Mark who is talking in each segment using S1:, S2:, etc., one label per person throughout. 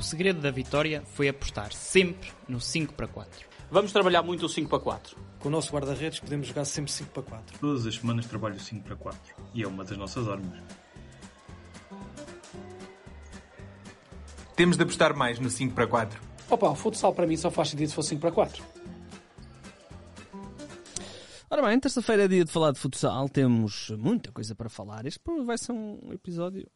S1: O segredo da vitória foi apostar sempre no 5 para 4.
S2: Vamos trabalhar muito o 5 para 4.
S3: Com o nosso guarda-redes podemos jogar sempre 5 para 4.
S4: Todas as semanas trabalho 5 para 4 e é uma das nossas armas.
S5: Temos de apostar mais no 5 para 4.
S6: Opa, o futsal para mim só faz sentido se for 5 para 4.
S7: Ora bem, terça-feira é dia de falar de futsal, temos muita coisa para falar. Este vai ser um episódio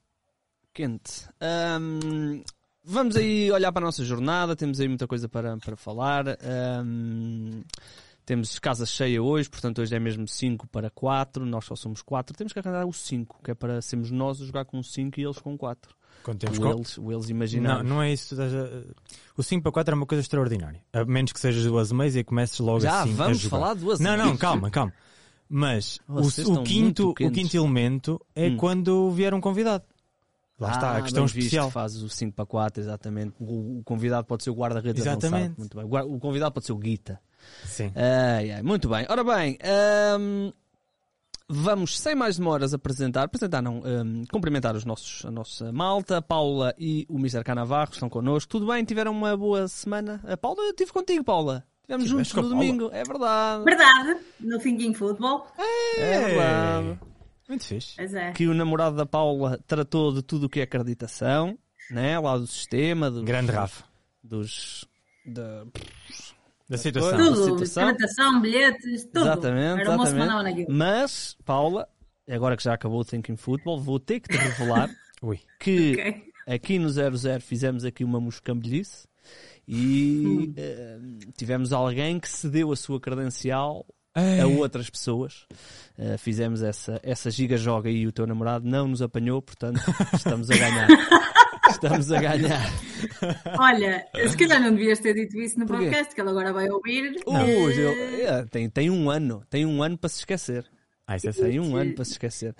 S7: quente. Ahm, vamos aí olhar para a nossa jornada, temos aí muita coisa para, para falar. Ahm, temos casa cheia hoje, portanto hoje é mesmo 5 para 4, nós só somos 4. Temos que arranjar o 5, que é para sermos nós a jogar com 5 e eles com 4.
S8: Quando temos
S7: O eles, o eles imaginários.
S8: Não, não é isso. O 5 para 4 é uma coisa extraordinária. A menos que sejas do Azemais e comeces logo
S7: Já
S8: assim a
S7: vamos falar do
S8: Não, não, calma, calma. Mas o, o quinto, o quinto elemento é
S7: Hum.
S8: quando vier um convidado. Lá está,
S7: Ah,
S8: a questão
S7: bem visto,
S8: especial.
S7: fazes o 5 para 4, exatamente. O, o convidado pode ser o guarda-redes.
S8: Exatamente.
S7: Muito bem. O convidado pode ser o Guita.
S8: Sim.
S7: Ai, ai, muito bem. Ora bem, ahm, vamos sem mais demoras apresentar, apresentar não, ahm, cumprimentar os nossos, a nossa malta, a Paula e o Mr. Canavarro estão connosco. Tudo bem? Tiveram uma boa semana? A Paula, eu estive contigo, Paula. Estivemos juntos no
S8: a
S7: domingo, é verdade.
S9: Verdade, no Thinking Football.
S7: É verdade.
S8: Muito fixe.
S9: É.
S7: Que o namorado da Paula tratou de tudo o que é acreditação, né? lá do sistema, dos,
S8: Grande Rafa.
S7: dos, da,
S8: Da situação.
S7: Tudo.
S9: Tudo,
S7: situação.
S9: documentação, bilhetes, tudo.
S7: Exatamente,
S9: Era
S7: exatamente. Mas, Paula, agora que já acabou o Thinking Football, vou ter que te revelar que
S9: Ok.
S7: aqui no 00 fizemos aqui uma moscambelhice e
S9: Hum.
S7: eh, tivemos alguém que cedeu a sua credencial
S8: Ei.
S7: a outras pessoas. Eh, fizemos essa, essa giga-joga e o teu namorado não nos apanhou, portanto estamos a ganhar. Estamos a ganhar.
S9: Olha, se calhar não devias ter dito isso no
S7: Porquê?
S9: podcast, que ele agora vai ouvir.
S7: Uh,
S9: Eh,
S7: eu- é, tem, tem um ano, tem um ano para se esquecer.
S8: Ah, isso é certo.
S7: um ano para se esquecer.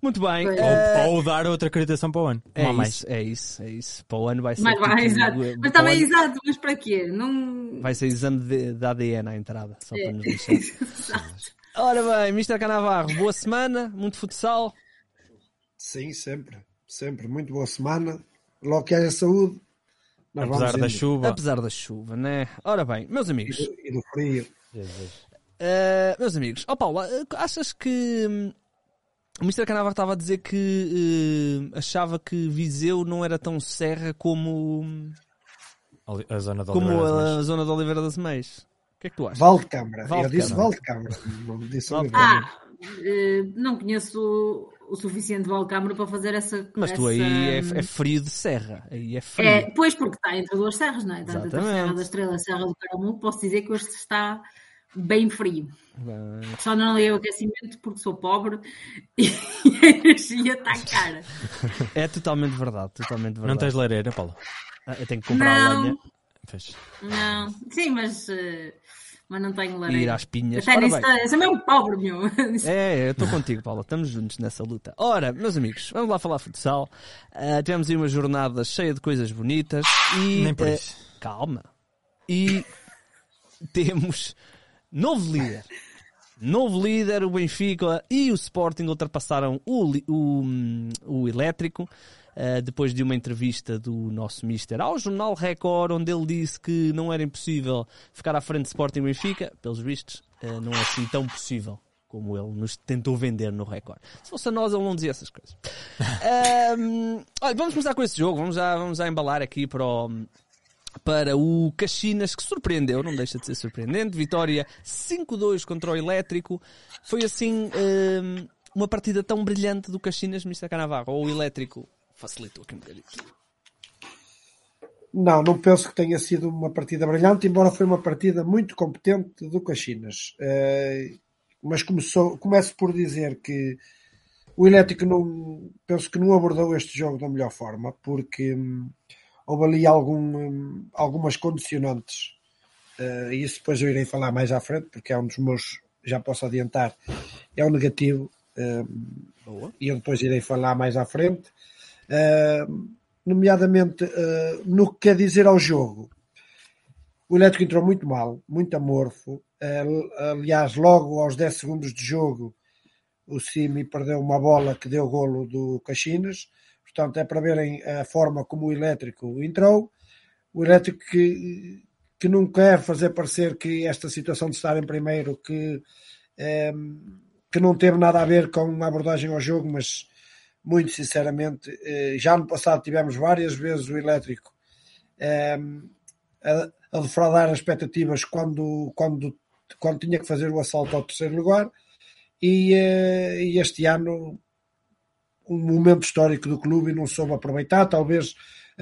S7: Muito bem.
S9: Pois.
S7: eh,
S8: Ou, ou dar outra acreditação para o ano.
S7: É
S8: mais.
S7: isso, é isso, é isso. Para o ano vai ser.
S9: Mas vai,
S7: tipo,
S9: exato.
S7: eh,
S9: Mas também,
S7: ano
S9: exato, mas para quê? Não.
S7: Vai ser exame de, de ADN à entrada, só
S9: É.
S7: para nos deixar.
S9: Exato.
S7: Ora bem, Mr. Canavarro, boa semana, muito futsal.
S10: Sim, sempre. Sempre. Muito boa semana. Logo que haja saúde.
S8: Apesar da
S10: indo.
S8: chuva.
S7: Apesar da chuva, né? Ora bem, meus amigos,
S10: E do, e do frio.
S7: Eh, meus amigos, ó Paula, eh, achas que hum, o Mr. Canavarro estava a dizer que eh, achava que Viseu não era tão serra como,
S8: Ali- A zona de
S7: como
S8: Oliveira das
S7: a zona de Oliveira das Meias? O que é que tu achas?
S10: Val de Câmara.
S7: Val de
S10: Eu disse. Val de Câmara. Não disse
S7: Val.
S9: Ah, não conheço o, suficiente de Valcâmara para fazer essa.
S7: Mas tu
S9: essa,
S7: aí é,
S9: hum,
S7: é frio de serra, aí é frio.
S9: É, pois, porque está entre duas serras, não é? Tanto entre a
S7: Exatamente.
S9: Serra da Estrela e a Serra do Caramulo, posso dizer que hoje está bem frio.
S7: Bem,
S9: Só não liguei o aquecimento porque sou pobre e a energia está cara.
S7: É totalmente verdade, totalmente verdade.
S8: Não tens lareira, Paulo?
S7: Ah, Eu tenho que comprar a
S9: Não.
S7: lenha
S8: Fez.
S9: Não, sim, mas, eh, mas não tenho
S7: e
S9: lareira.
S7: ir às pinhas.
S9: Até nisso, sou mesmo pobre, meu.
S7: É, eu estou contigo, Paula. Estamos juntos nessa luta. Ora, meus amigos, vamos lá falar futsal. Ah, tivemos aí uma jornada cheia de coisas bonitas e.
S8: Nem por
S7: eh,
S8: isso.
S7: calma. E temos novo líder. Novo líder, o Benfica e o Sporting ultrapassaram o, o, o Elétrico. ah, depois de uma entrevista do nosso Mister ao jornal Record, onde ele disse que não era impossível ficar à frente de Sporting Benfica, pelos vistos, ah, não é assim tão possível como ele nos tentou vender no Record. Se fosse a nós, ele não dizia essas coisas. Ahm, olha, vamos começar com esse jogo, vamos já, vamos já embalar aqui para o, para o Caxinas, que surpreendeu, não deixa de ser surpreendente. Vitória 5-2 contra o Elétrico. Foi assim hum, uma partida tão brilhante do Caxinas, Mr. Canavarro, ou o Elétrico facilitou aqui um bocadinho.
S10: Não, não penso que tenha sido uma partida brilhante, embora foi uma partida muito competente do Caxinas. Eh, mas começou, começo por dizer que o Elétrico não, penso que não abordou este jogo da melhor forma, porque hum, houve ali algum, hum, algumas condicionantes, uh, isso depois eu irei falar mais à frente, porque é um dos meus, já posso adiantar, é um negativo, um, e eu depois irei falar mais à frente, uh, nomeadamente uh, no que quer dizer ao jogo. O Elétrico entrou muito mal, muito amorfo. aliás, logo aos 10 segundos de jogo, o Simi perdeu uma bola que deu golo do Caxinas. Portanto, é para verem a forma como o Elétrico entrou. O Elétrico que, que não quer fazer parecer que esta situação de estar em primeiro, que, é, que não teve nada a ver com a abordagem ao jogo, mas muito sinceramente, eh, já no passado tivemos várias vezes o Elétrico é, a, a defraudar as expectativas quando, quando, quando tinha que fazer o assalto ao terceiro lugar e, eh, e este ano um momento histórico do clube e não soube aproveitar, talvez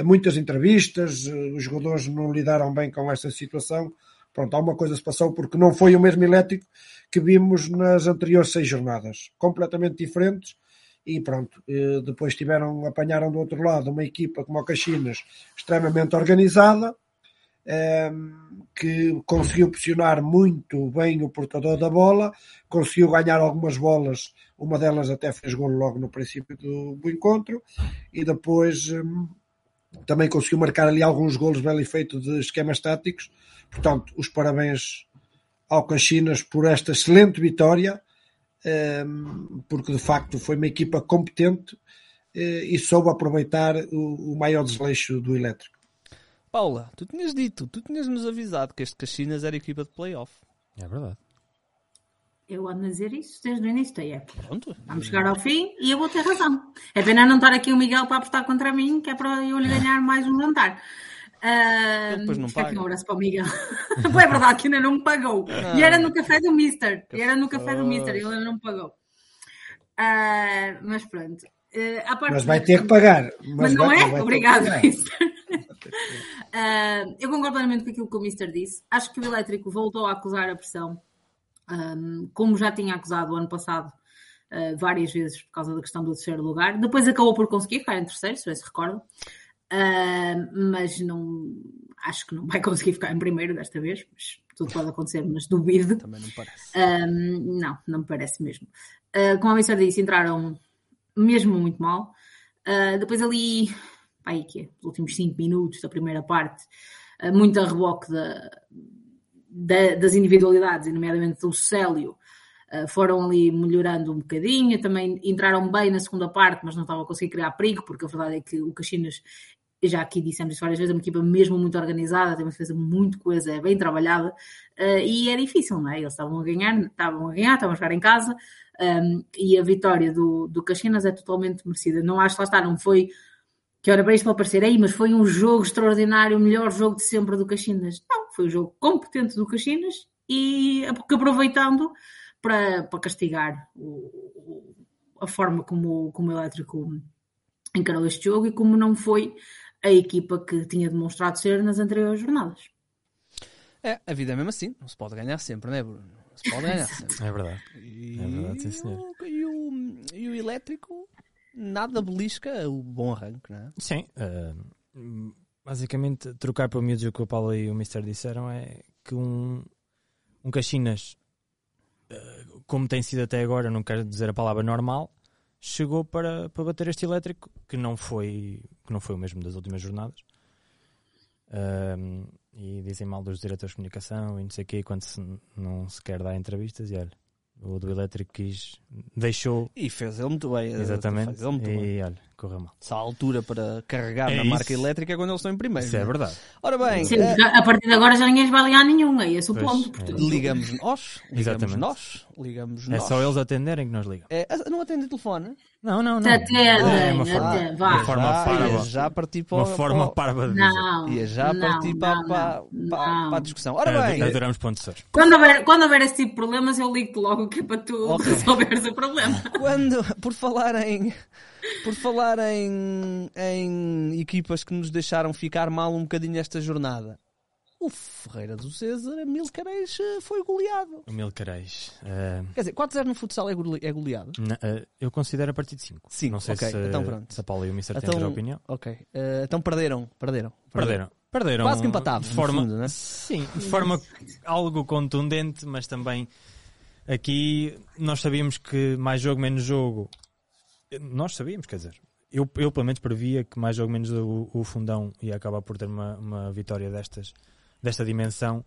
S10: muitas entrevistas, eh, os jogadores não lidaram bem com esta situação. Pronto, alguma coisa se passou porque não foi o mesmo elétrico que vimos nas anteriores seis jornadas, completamente diferentes. E pronto, eh, depois tiveram, apanharam do outro lado uma equipa como o Caxinas, extremamente organizada, que conseguiu pressionar muito bem o portador da bola, conseguiu ganhar algumas bolas, uma delas até fez gol logo no princípio do, encontro, e depois hum, também conseguiu marcar ali alguns golos bem feitos de esquemas táticos. Portanto, os parabéns ao Caxinas por esta excelente vitória, hum, porque de facto foi uma equipa competente eh, e soube aproveitar o maior desleixo do elétrico.
S7: Paula, tu tinhas dito, tu tinhas nos avisado que este Caxinas era equipa de playoff.
S8: É verdade.
S9: Eu ando a dizer isso desde o início da época.
S7: Pronto.
S9: Vamos chegar ao fim e eu vou ter razão. É pena não estar aqui o Miguel para apostar contra mim, que é para eu lhe ganhar mais um jantar. Uh,
S7: depois não paga.
S9: um abraço para o Miguel. Foi verdade que ainda não me pagou. E era no café do Mister. E era no café do Mister. Ele ainda não me pagou. Uh, mas pronto. Uh,
S10: mas vai ter que pagar.
S9: Mas, mas não vai, é? Obrigado, Mister. Uh, eu concordo plenamente com aquilo que o Mister disse. Acho que o Elétrico voltou a acusar a pressão, um, como já tinha acusado o ano passado uh, várias vezes por causa da questão do terceiro lugar. Depois acabou por conseguir ficar em terceiro, se se recordam. Uh, mas não acho que não vai conseguir ficar em primeiro desta vez, mas tudo pode acontecer, mas duvido.
S7: Também não parece.
S9: não, não me parece mesmo. Uh, como a Mister disse, entraram mesmo muito mal. Uh, depois ali aí que é, os últimos 5 minutos da primeira parte, eh, muito a reboque da, da, das individualidades, nomeadamente do Célio, eh, foram ali melhorando um bocadinho, também entraram bem na segunda parte, mas não estavam a conseguir criar perigo, porque a verdade é que o Caxinas, já aqui dissemos isso várias vezes, é uma equipa mesmo muito organizada, tem uma defesa muito coesa, é bem trabalhada, eh, e é difícil, não é? Eles estavam a ganhar, estavam a ganhar, estavam a jogar em casa, um, e a vitória do, do Caxinas é totalmente merecida. Não acho que lá está, não foi que ora para isto pode parecer, aí, mas foi um jogo extraordinário, o melhor jogo de sempre do Caxinas. Não, foi um jogo competente do Caxinas e aproveitando para, para castigar o, a forma como, como o Elétrico encarou este jogo e como não foi a equipa que tinha demonstrado ser nas anteriores jornadas.
S7: É, a vida é mesmo assim, não se pode ganhar sempre, não é, Bruno? Não se pode ganhar sempre.
S8: É verdade.
S7: E,
S8: é verdade, sim, senhor.
S7: E o, e o Elétrico nada belisca o bom arranque, não é?
S8: Sim. Uh, basicamente, trocar para o miúdo o que o Paulo e o Mister disseram é que um, um Caxinas, uh, como tem sido até agora, não quero dizer a palavra normal, chegou para, para bater este elétrico, que não foi, que não foi o mesmo das últimas jornadas. Uh, e dizem mal dos diretores de comunicação e não sei o quê, quando se, não se quer dar entrevistas, e olha, o do elétrico quis, deixou.
S7: E fez ele muito bem.
S8: Exatamente.
S7: Fez ele muito
S8: e
S7: bem.
S8: olha, correu mal.
S7: Se a altura para carregar
S8: É
S7: na
S8: isso.
S7: marca elétrica é quando eles estão em primeiro.
S8: Isso é
S7: não
S8: verdade.
S7: Ora bem,
S9: Sendo
S7: eh,
S9: a partir de agora já ninguém vai ligar nenhum, é esse o
S8: Pois,
S9: ponto.
S8: é.
S9: portanto.
S7: ligamos nós, ligamos
S8: Exatamente.
S7: nós, ligamos
S8: É
S7: nós.
S8: só eles atenderem que nós ligamos.
S7: É, não atende o telefone?
S8: Não, não, não.
S9: Atendem,
S8: É uma forma,
S9: atendem, vá.
S8: uma forma
S7: já,
S8: parva.
S7: já partir para,
S8: Uma
S7: o-
S8: forma
S7: para,
S8: parva de dizer.
S9: Não.
S7: ia já
S9: não,
S7: partir para,
S9: não,
S7: para,
S9: não,
S7: para-
S9: não.
S7: para a discussão. Ora bem,
S8: Adoramos pontos
S9: Quando houver, quando houver esse tipo de problemas, eu ligo-te logo que é para tu
S7: Ok.
S9: resolveres o problema.
S7: quando, por falar em por falar em, em equipas que nos deixaram ficar mal um bocadinho esta jornada o Ferreira do César, a Milcareis, eh, foi goleado.
S8: O Milcareis. Uh,
S7: Quer dizer, 4-0 no futsal é gole- é goleado?
S8: na- uh, eu considero a partir de 5.
S7: Cinco,
S8: Não sei
S7: ok,
S8: se,
S7: então pronto.
S8: se a Paula e o têm
S7: Então-
S8: outra opinião.
S7: Ok. Eh, então perderam, perderam.
S8: Perderam. Perderam.
S7: Quase que empatavam,
S8: De forma,
S7: fundo, né?
S8: Sim, de forma algo contundente, mas também aqui nós sabíamos que mais jogo, menos jogo. Nós sabíamos, quer dizer, eu, eu pelo menos previa que mais jogo, menos o, o fundão ia acabar por ter uma, uma vitória destas, desta dimensão.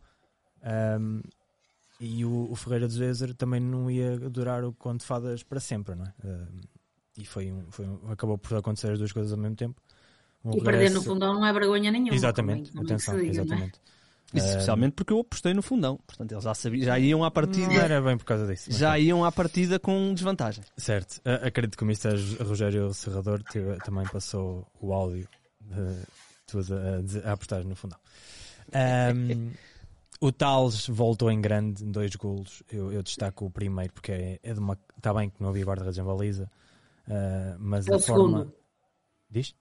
S8: Ahm, e o, o Ferreira do Zezer também não ia durar o conto de fadas para sempre, não é? E foi um, foi um- acabou por acontecer as duas coisas ao mesmo tempo. Um
S9: E perder no
S8: regresso-
S9: fundão não é vergonha nenhuma.
S8: Exatamente,
S9: também, também
S8: atenção,
S9: diga, não é?
S8: Exatamente.
S7: Isso, especialmente porque eu apostei no fundão. Portanto, eles já, sabiam, já iam à partida.
S8: Não era bem por causa disso.
S7: Já iam à partida com desvantagem.
S8: Certo. A- Acredito que o Mr. Rogério Serrador teve- também passou o áudio de tudo a, dizer- a apostar no fundão. Ahm, o Tales voltou em grande, em dois golos. Eu, eu destaco o primeiro porque é, é de uma. Está bem que não havia guarda-redes em baliza, ah, mas
S9: É o
S8: a forma.
S9: segundo.
S8: Diz?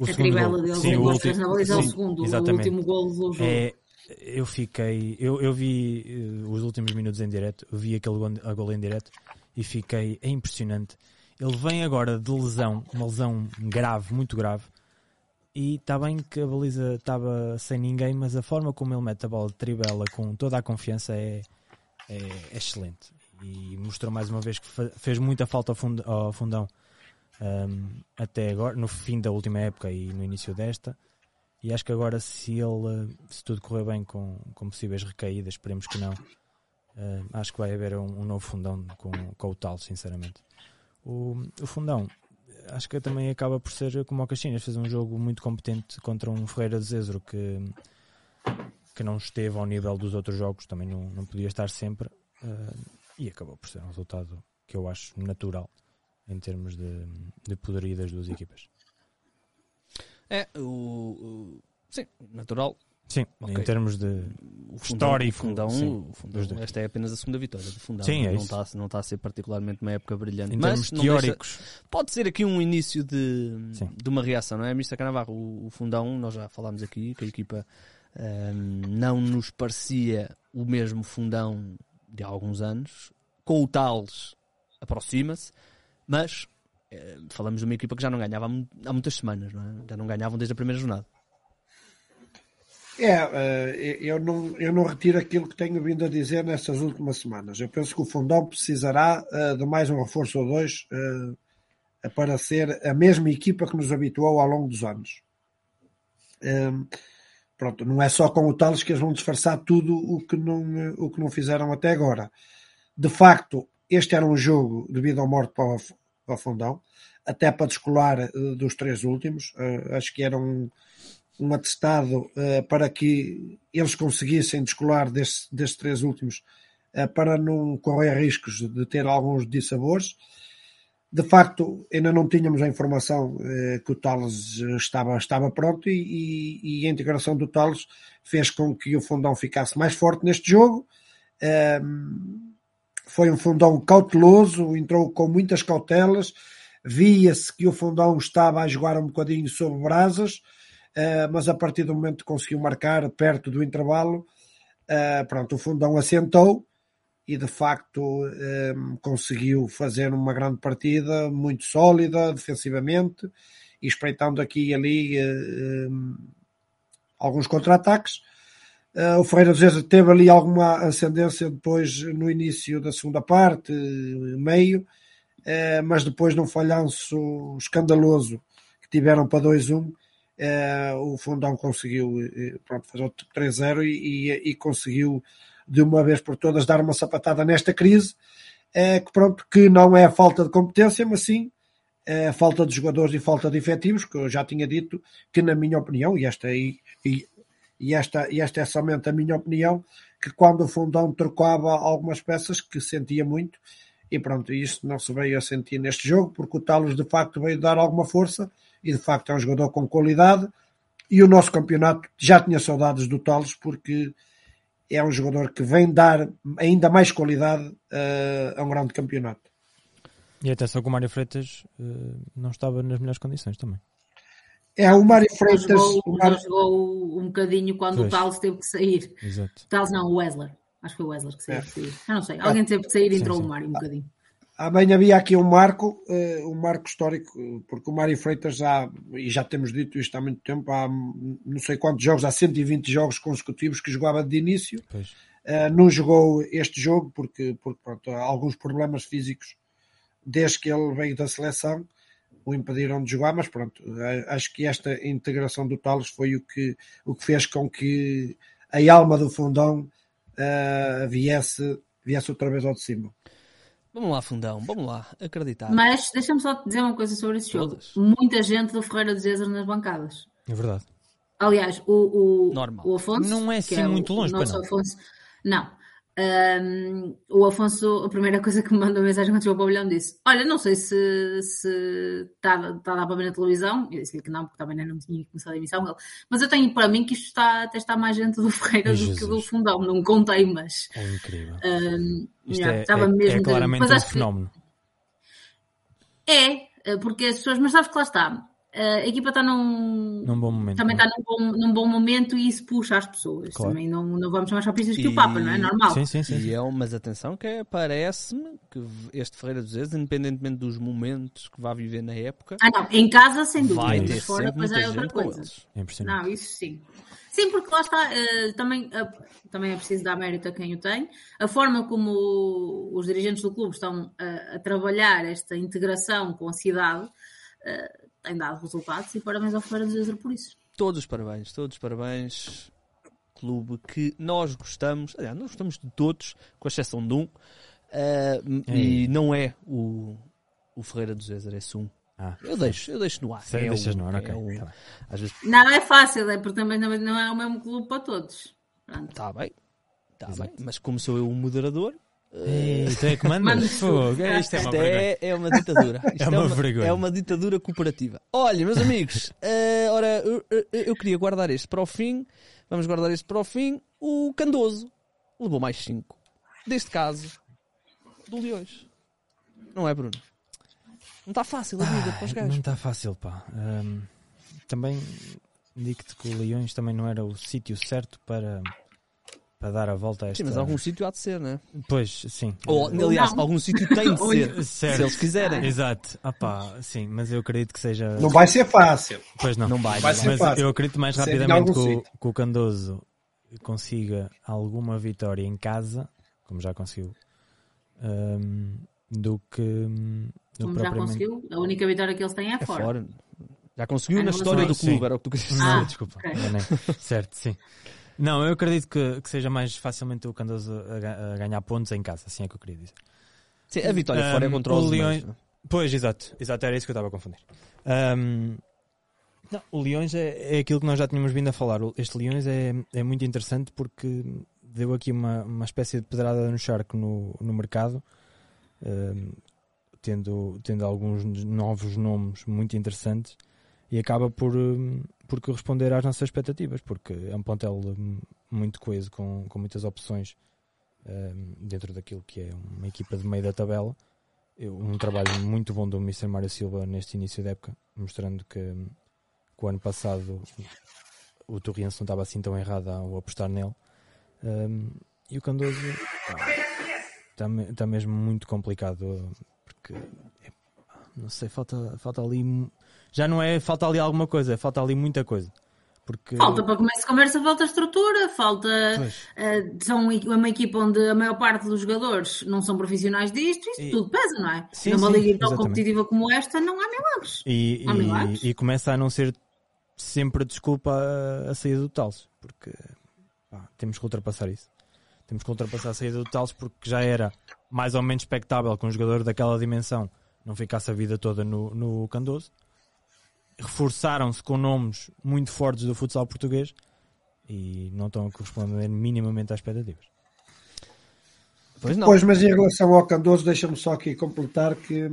S9: a trivela deles
S8: Sim, o último-
S9: três na baliza é o
S8: sim,
S9: segundo, o
S8: exatamente.
S9: último gol do jogo.
S8: É, eu fiquei. Eu, eu vi eh, os últimos minutos em direto, vi aquele a gol em direto e fiquei. É impressionante. Ele vem agora de lesão, uma lesão grave, muito grave. E está bem que a baliza estava sem ninguém, mas a forma como ele mete a bola de trivela com toda a confiança é, é, é excelente. E mostrou mais uma vez que fez muita falta ao, fund- ao fundão um, até agora, no fim da última época e no início desta. E acho que agora, se ele, se tudo correr bem com, com possíveis recaídas, esperemos que não, eh, acho que vai haver um, um novo fundão com, com o tal, sinceramente. O, o fundão, acho que também acaba por ser como o Caxinas, fez um jogo muito competente contra um Ferreira de Zezro que, que não esteve ao nível dos outros jogos, também não, não podia estar sempre, eh, e acabou por ser um resultado que eu acho natural em termos de, de das duas equipas.
S7: É, o. o- sim, natural.
S8: Sim,
S7: Ok.
S8: em termos de
S7: O fundão,
S8: histórico.
S7: fundão,
S8: sim,
S7: fundão, esta é apenas a segunda vitória do fundão.
S8: Sim, é
S7: não, está, não está a ser particularmente uma época brilhante.
S8: Em
S7: mas não deixa-
S8: teóricos,
S7: pode ser aqui um início de,
S8: Sim.
S7: de uma reação, não é? Mr. Canavarro, o, o fundão, nós já falámos aqui que a equipa ahm, não nos parecia o mesmo fundão de há alguns anos. Com o Tales aproxima-se, mas falamos de uma equipa que já não ganhava há, mu- há muitas semanas, não é? Já não ganhavam desde a primeira jornada.
S10: É, eh, eu não, eu não retiro aquilo que tenho vindo a dizer nestas últimas semanas. Eu penso que o Fundão precisará eh, de mais um reforço ou dois eh, para ser a mesma equipa que nos habituou ao longo dos anos. Ehm, pronto, não é só com o Tales que eles vão disfarçar tudo o que não, eh, o que não fizeram até agora. De facto, este era um jogo de vida ou morte para o, para o Fundão, até para descolar eh, dos três últimos. Eh, acho que era um, um atestado eh, para que eles conseguissem descolar destes, destes três últimos para não correr riscos de ter alguns dissabores. De facto, ainda não tínhamos a informação que o Tales estava, estava pronto e, e- e a integração do Tales fez com que o fundão ficasse mais forte neste jogo. Ehm, foi um fundão cauteloso, entrou com muitas cautelas, via-se que o fundão estava a jogar um bocadinho sob brasas, Uh, mas a partir do momento que conseguiu marcar perto do intervalo, uh, pronto, o fundão assentou e de facto um, conseguiu fazer uma grande partida, muito sólida defensivamente, e espreitando aqui e ali alguns contra-ataques. Uh, o Ferreira dos teve ali alguma ascendência depois no início da segunda parte, meio, mas depois num falhanço escandaloso que tiveram para 2-1, Uh, o Fundão conseguiu uh, pronto, fazer o 3-0 e, e, e, conseguiu de uma vez por todas dar uma sapatada nesta crise uh, que pronto que não é a falta de competência mas sim a falta de jogadores e falta de efetivos que eu já tinha dito que na minha opinião e esta e, e esta, e esta é somente a minha opinião que quando o Fundão trocava algumas peças que sentia muito e pronto, isso não se veio a sentir neste jogo porque o Talos de facto veio dar alguma força e de facto é um jogador com qualidade e o nosso campeonato já tinha saudades do Talos porque é um jogador que vem dar ainda mais qualidade uh, a um grande campeonato.
S8: E atenção que o Mário Freitas uh, não estava nas melhores condições também.
S10: É, o Mário Freitas.
S9: jogou,
S10: o Mário-
S9: jogou um bocadinho quando
S8: Pois.
S9: o Tales teve que sair.
S8: Exato.
S9: Tales não, o Wesley. Acho que foi o Wesley que saiu.
S10: É.
S9: Eu não sei. Alguém teve que sair e entrou
S8: sim.
S9: o Mário um bocadinho.
S10: Também havia aqui um marco, eh, um marco histórico, porque o Mário Freitas já, e já temos dito isto há muito tempo, há não sei quantos jogos, há 120 jogos consecutivos que jogava de início,
S8: Pois.
S10: Eh, não jogou este jogo porque, porque pronto, há alguns problemas físicos desde que ele veio da seleção o impediram de jogar, mas pronto, acho que esta integração do Talos foi o que, o que fez com que a alma do fundão eh, viesse, viesse outra vez ao de cima.
S7: Vamos lá, fundão, vamos lá, acreditar.
S9: Mas deixa-me só dizer uma coisa sobre esse jogo.
S7: Todas.
S9: Muita gente do Ferreira de Zezer nas bancadas.
S8: É verdade.
S9: Aliás, o, o,
S7: Normal.
S9: o Afonso.
S8: Não é
S9: que
S8: assim
S9: o-
S8: muito longe,
S9: o nosso
S8: não?
S9: Afonso. Não. Ahm, o Afonso, a primeira coisa que me mandou mensagem quando chegou o pavilhão disse: Olha, não sei se se está está a dar para ver na televisão. Eu disse-lhe que não, porque também não tinha começado a emissão. Ele, mas eu tenho para mim que isto está, até está mais gente do Ferreira do que do fundão. Não contei, mas.
S8: É incrível.
S9: já,
S8: é,
S9: estava
S8: é-
S9: mesmo
S8: é claramente um fenómeno.
S9: É, eh, porque as pessoas, mas sabes que lá está. Eh, A equipa está num.
S8: Num bom momento.
S9: Também
S8: é?
S9: está num bom, num bom momento e isso puxa as pessoas.
S8: Claro.
S9: Também não, não vamos chamar chapistas que
S7: E-
S9: o Papa, não é? Normal.
S8: Sim, sim, sim.
S7: E é, mas atenção que é- parece-me que este Ferreira dos Zeus, independentemente dos momentos que vá viver na época,
S9: Ah, não, em casa sem dúvida,
S7: vai
S9: mas
S7: ter
S9: fora depois
S7: muita
S9: é outra coisa.
S8: É impressionante.
S9: Não, isso sim. Sim, porque lá está, eh, também, eh, também é preciso dar mérito a quem o tem. A forma como os dirigentes do clube estão a, a trabalhar esta integração com a cidade eh, tem dado resultados e parabéns ao Ferreira de Zezer por isso.
S7: Todos os parabéns, todos os parabéns. Clube que nós gostamos, aliás, nós gostamos de todos, com exceção de um, eh, e não é o, o Ferreira dos Zezer, é um.
S8: Ah,
S7: Eu deixo, eu deixo no ar.
S8: Sério,
S7: é
S8: deixas
S7: um,
S8: no ar,
S7: é
S8: ok,
S7: um.
S8: tá
S7: vezes,
S9: Não é fácil, é porque também não é o mesmo clube para todos.
S7: Está bem, está bem, mas como sou eu o moderador,
S8: Ei, tu é que mandas?
S9: Manda
S8: Fogo, é, isto é uma
S7: é, é uma ditadura. Isto
S8: É uma vergonha.
S7: É uma ditadura cooperativa. Olha, meus amigos, eh, ora, eu, eu- queria guardar este para o fim. Vamos guardar este para o fim. O Candoso levou mais 5. Deste caso, do Leões. Não é, Bruno? Não está fácil a vida para os
S8: Não
S7: gajos.
S8: está fácil, pá. Ahm, também digo-te que o Leões também não era o sítio certo para, para dar a volta a esta...
S7: Sim, mas algum sítio há de ser, não é?
S8: Pois, sim.
S7: Ou, aliás,
S9: não.
S7: algum sítio tem de ser.
S8: Certo.
S7: Se eles quiserem.
S8: Exato. Ah pá, sim, mas eu acredito que seja...
S10: Não vai ser fácil.
S8: Pois não.
S7: Não vai,
S10: Vai ser
S8: Mas
S10: fácil.
S8: eu acredito mais
S10: Sempre
S8: rapidamente que o, que o Candoso consiga alguma vitória em casa, como já conseguiu, ahm, do que hum, do
S9: Como já
S8: propriamente-
S9: conseguiu, a única vitória que eles têm é,
S7: É
S9: fora.
S7: fora. Já conseguiu
S9: Ah,
S7: na história do clube,
S8: Sim.
S7: era o que tu querias dizer.
S9: Ah,
S8: Desculpa,
S9: ok.
S8: enganei. certo, sim. Não, eu acredito que, que seja mais facilmente o Candoso a, a ganhar pontos em casa, assim é que eu queria dizer.
S7: Sim, a vitória fora é
S8: Um,
S7: contra
S8: o
S7: os
S8: Leões-. Pois, exato, exato, era isso que eu estava a confundir. Ahm, não, o Leões é, é aquilo que nós já tínhamos vindo a falar. Este Leões é, é muito interessante porque deu aqui uma, uma espécie de pedrada no charco no, no mercado, ahm, tendo, tendo alguns novos nomes muito interessantes e acaba por, hum, por corresponder às nossas expectativas, porque é um plantel hum, muito coeso, com, com muitas opções hum, dentro daquilo que é uma equipa de meio da tabela. Um trabalho muito bom do Mr. Mário Silva neste início da época, mostrando que, hum, que o ano passado o Torriense não estava assim tão errado ao apostar nele. Hum, e o Candoso está, está mesmo muito complicado, porque é, não sei, falta, falta ali já não é falta ali alguma coisa, é falta ali muita coisa. Porque
S9: Falta para começar a conversa, falta estrutura, falta. Eh, são uma equipa onde a maior parte dos jogadores não são profissionais disto, isto
S8: E-
S9: tudo pesa, não é?
S8: Sim,
S9: Numa
S8: sim,
S9: liga tão competitiva como esta, não há milagres.
S8: E,
S9: Há milagres?
S8: e, e começa a não ser sempre desculpa a, a saída do Tales, porque pá, temos que ultrapassar isso. Temos que ultrapassar a saída do Tales porque já era mais ou menos expectável que um jogador daquela dimensão não ficasse a vida toda no, no Candoso. Reforçaram-se com nomes muito fortes do futsal português e não estão a corresponder minimamente às expectativas.
S7: Pois não.
S10: Pois, mas em relação ao Candoso, deixa-me só aqui completar que,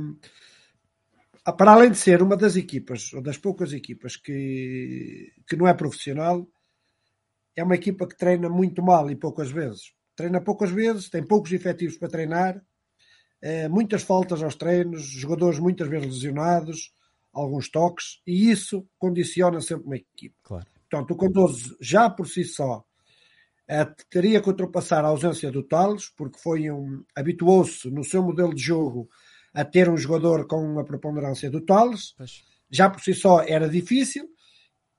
S10: ah, para além de ser uma das equipas, ou das poucas equipas que, que não é profissional, é uma equipa que treina muito mal e poucas vezes. Treina poucas vezes, tem poucos efetivos para treinar, eh, muitas faltas aos treinos, jogadores muitas vezes lesionados, alguns toques, e isso condiciona sempre uma equipe.
S8: Claro.
S10: Portanto, o Cardoso já por si só eh, teria que ultrapassar a ausência do Tales, porque foi um, habituou-se no seu modelo de jogo a ter um jogador com a preponderância do Tales. Já por si só era difícil,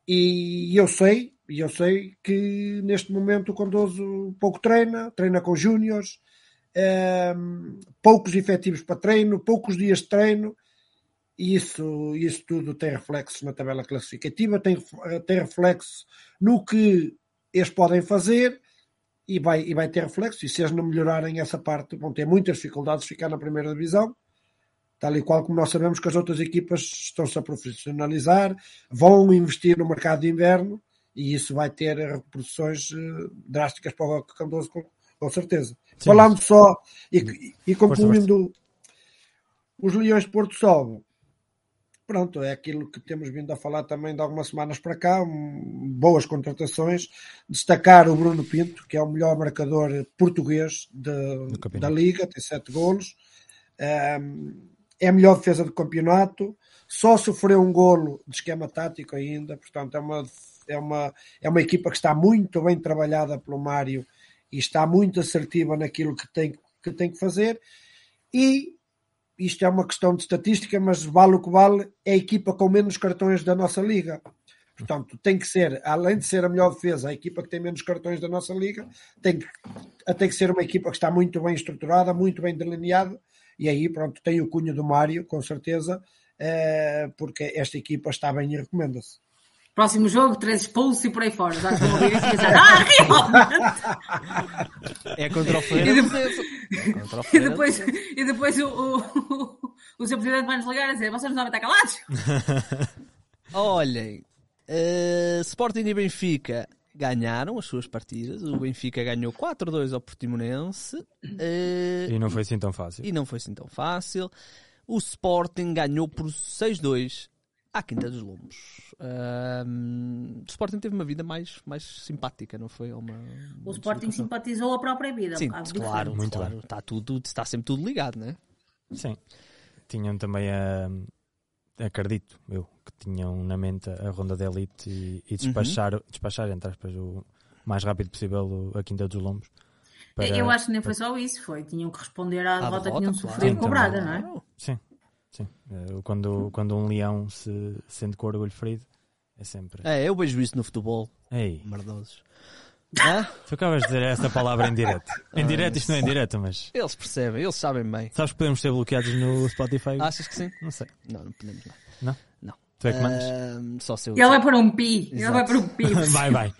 S10: e eu sei, e eu sei que neste momento o Cardoso pouco treina, treina com júniores, um, poucos efetivos para treino, poucos dias de treino, e isso, isso tudo tem reflexo na tabela classificativa, tem, tem reflexo no que eles podem fazer e vai, e vai ter reflexo. E se eles não melhorarem essa parte, vão ter muitas dificuldades de ficar na primeira divisão, tal e qual como nós sabemos que as outras equipas estão-se a profissionalizar, vão investir no mercado de inverno e isso vai ter repercussões uh, drásticas para o Candoso, com, com certeza. Sim, Falando mas... só e, e concluindo os Leões de Porto Sol, pronto, é aquilo que temos vindo a falar também de algumas semanas para cá, boas contratações, destacar o Bruno Pinto, que é o melhor marcador português de, da Liga, tem sete golos, é a melhor defesa do campeonato, só sofreu um golo de esquema tático ainda, portanto é uma, é uma, é uma equipa que está muito bem trabalhada pelo Mário e está muito assertiva naquilo que tem que, tem que fazer. E isto é uma questão de estatística, mas vale o que vale, é a equipa com menos cartões da nossa liga. Portanto, tem que ser, além de ser a melhor defesa, a equipa que tem menos cartões da nossa liga, tem que, tem que ser uma equipa que está muito bem estruturada, muito bem delineada, e aí, pronto, tem o cunho do Mário, com certeza, eh, porque esta equipa está bem e recomenda-se.
S9: Próximo jogo, três expulsos e por aí fora. Já estão a ouvir isso e pensar, ah, realmente!
S7: É contra o Ferreira.
S9: E depois, e depois, e depois o, o, o, o seu presidente vai nos ligar a dizer: vocês não devem estar calados?
S7: Olhem, uh, Sporting e Benfica ganharam as suas partidas. O Benfica ganhou 4-2 ao Portimonense. Uh,
S8: e não foi assim tão fácil.
S7: E não foi assim tão fácil. O Sporting ganhou por 6-2 à Quinta dos Lombos. o Sporting teve uma vida mais, mais simpática, não foi? Uma,
S9: o Sporting simpatizou a própria vida.
S7: Sim, claro, muito claro. Está, tudo, está sempre tudo ligado, não é?
S8: Sim. Tinham também a. Acredito eu que tinham na mente a ronda de elite e, e despachar, uhum. despachar, entre aspas, o mais rápido possível a Quinta dos Lombos.
S9: Para, eu acho que nem foi só isso, foi. Tinham que responder à derrota, que tinham sofrido cobrada, não é?
S8: Sim, Sim, eh, quando, quando um leão se sente com orgulho ferido, é sempre.
S7: É, eu vejo isso no futebol.
S8: Ei.
S7: Merdosos.
S8: Ah? Tu acabas de dizer esta palavra em direto. Em direto, isto não é em direto, mas.
S7: Eles percebem, eles sabem bem.
S8: Sabes que podemos ser bloqueados no Spotify?
S7: Achas que sim?
S8: Não sei.
S7: Não, não podemos não.
S8: Não?
S7: Não.
S8: Tu é que mandas?
S7: Uh, só se eu...
S9: Ele vai para um pi. Exato. Ele vai para um pi.
S8: vai, vai.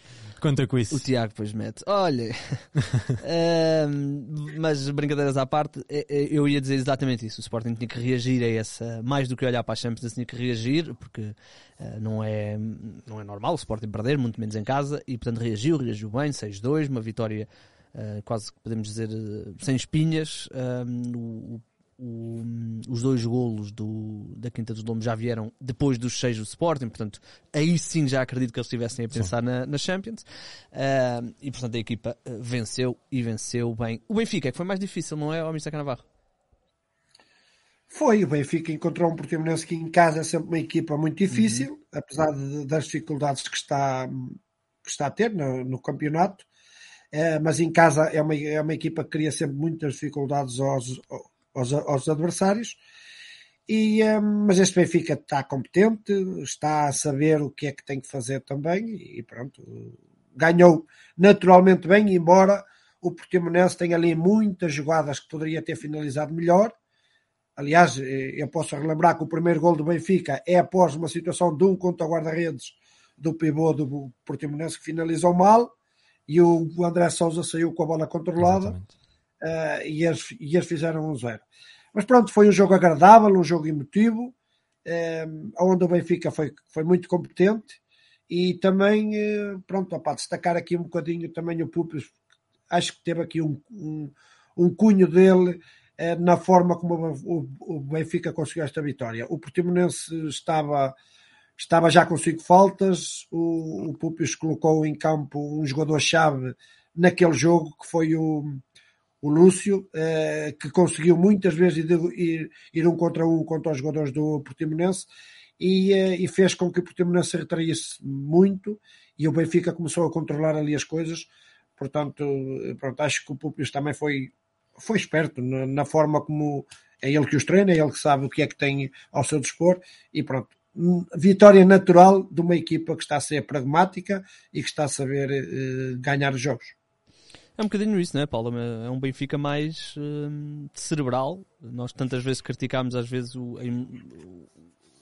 S8: Conta com isso.
S7: O Tiago depois mete. Olha, uh, mas brincadeiras à parte, é, é, eu ia dizer exatamente isso. O Sporting tinha que reagir a essa, mais do que olhar para a Champions, tinha que reagir, porque uh, não, é, não é normal o Sporting perder, muito menos em casa, e portanto reagiu, reagiu bem, 6-2, uma vitória uh, quase podemos dizer sem espinhas. o o, os dois golos do, da Quinta dos Lombos já vieram depois dos seis do Sporting, portanto, aí sim já acredito que eles estivessem a pensar na, na, Champions. Uh, e portanto a equipa ah, venceu e venceu bem. O Benfica, é que foi mais difícil, não é, o Mr. Canavarro?
S10: Foi, o Benfica encontrou um Portimonense que em casa é sempre uma equipa muito difícil, uhum. apesar de, das dificuldades que está, que está a ter no, no campeonato. Uh, mas em casa é uma, é uma equipa que cria sempre muitas dificuldades aos, aos, aos adversários. E, um, mas este Benfica está competente, está a saber o que é que tem que fazer também e pronto, ganhou naturalmente bem, embora o Portimonense tenha ali muitas jogadas que poderia ter finalizado melhor. Aliás, eh, eu posso relembrar que o primeiro gol do Benfica é após uma situação de um contra guarda-redes do pivô do Portimonense que finalizou mal e o André Souza saiu com a bola controlada. Exatamente uh, e, eles, e eles fizeram um zero. Mas pronto, foi um jogo agradável, um jogo emotivo, uh, onde o Benfica foi, foi muito competente e também, uh, pronto, para destacar aqui um bocadinho também o Pupis, acho que teve aqui um, um, um cunho dele na forma como o, o, Benfica conseguiu esta vitória. O Portimonense estava estava já com cinco faltas, o, o colocou em campo um jogador-chave naquele jogo que foi o, o Lúcio, eh, que conseguiu muitas vezes ir, ir, um contra um contra os jogadores do Portimonense e, eh, fez com que o Portimonense se retraísse muito e o Benfica começou a controlar ali as coisas. Portanto, pronto, acho que o Pupius também foi, foi esperto na, forma como é ele que os treina, é ele que sabe o que é que tem ao seu dispor e pronto. Vitória natural de uma equipa que está a ser pragmática e que está a saber eh, ganhar os jogos.
S7: É um bocadinho isso, não é, Paulo? É um Benfica mais hum, cerebral. Nós tantas vezes criticámos, às vezes, o,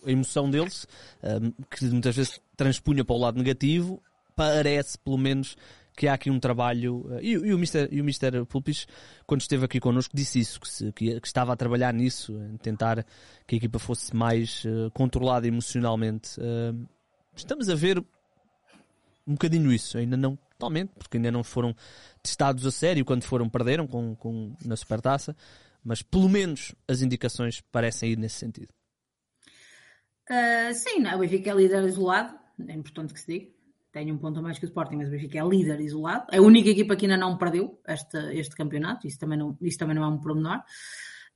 S7: a emoção deles, hum, que muitas vezes transpunha para o lado negativo. Parece, pelo menos, que há aqui um trabalho. Uh, e, e, o o Mr. Pulpis, quando esteve aqui connosco, disse isso, que, se, que, que, estava a trabalhar nisso, em tentar que a equipa fosse mais uh, controlada emocionalmente. Uh, estamos a ver um bocadinho isso, ainda não totalmente, porque ainda não foram testados a sério quando foram, perderam com, com, na Supertaça, mas pelo menos as indicações parecem ir nesse sentido.
S9: Uh, sim, não, o Benfica é líder isolado, é importante que se diga. Tem um ponto a mais que o Sporting, mas o Benfica é líder isolado. É a única equipa que ainda não perdeu este, este campeonato, isso também não, isso também não é um pormenor.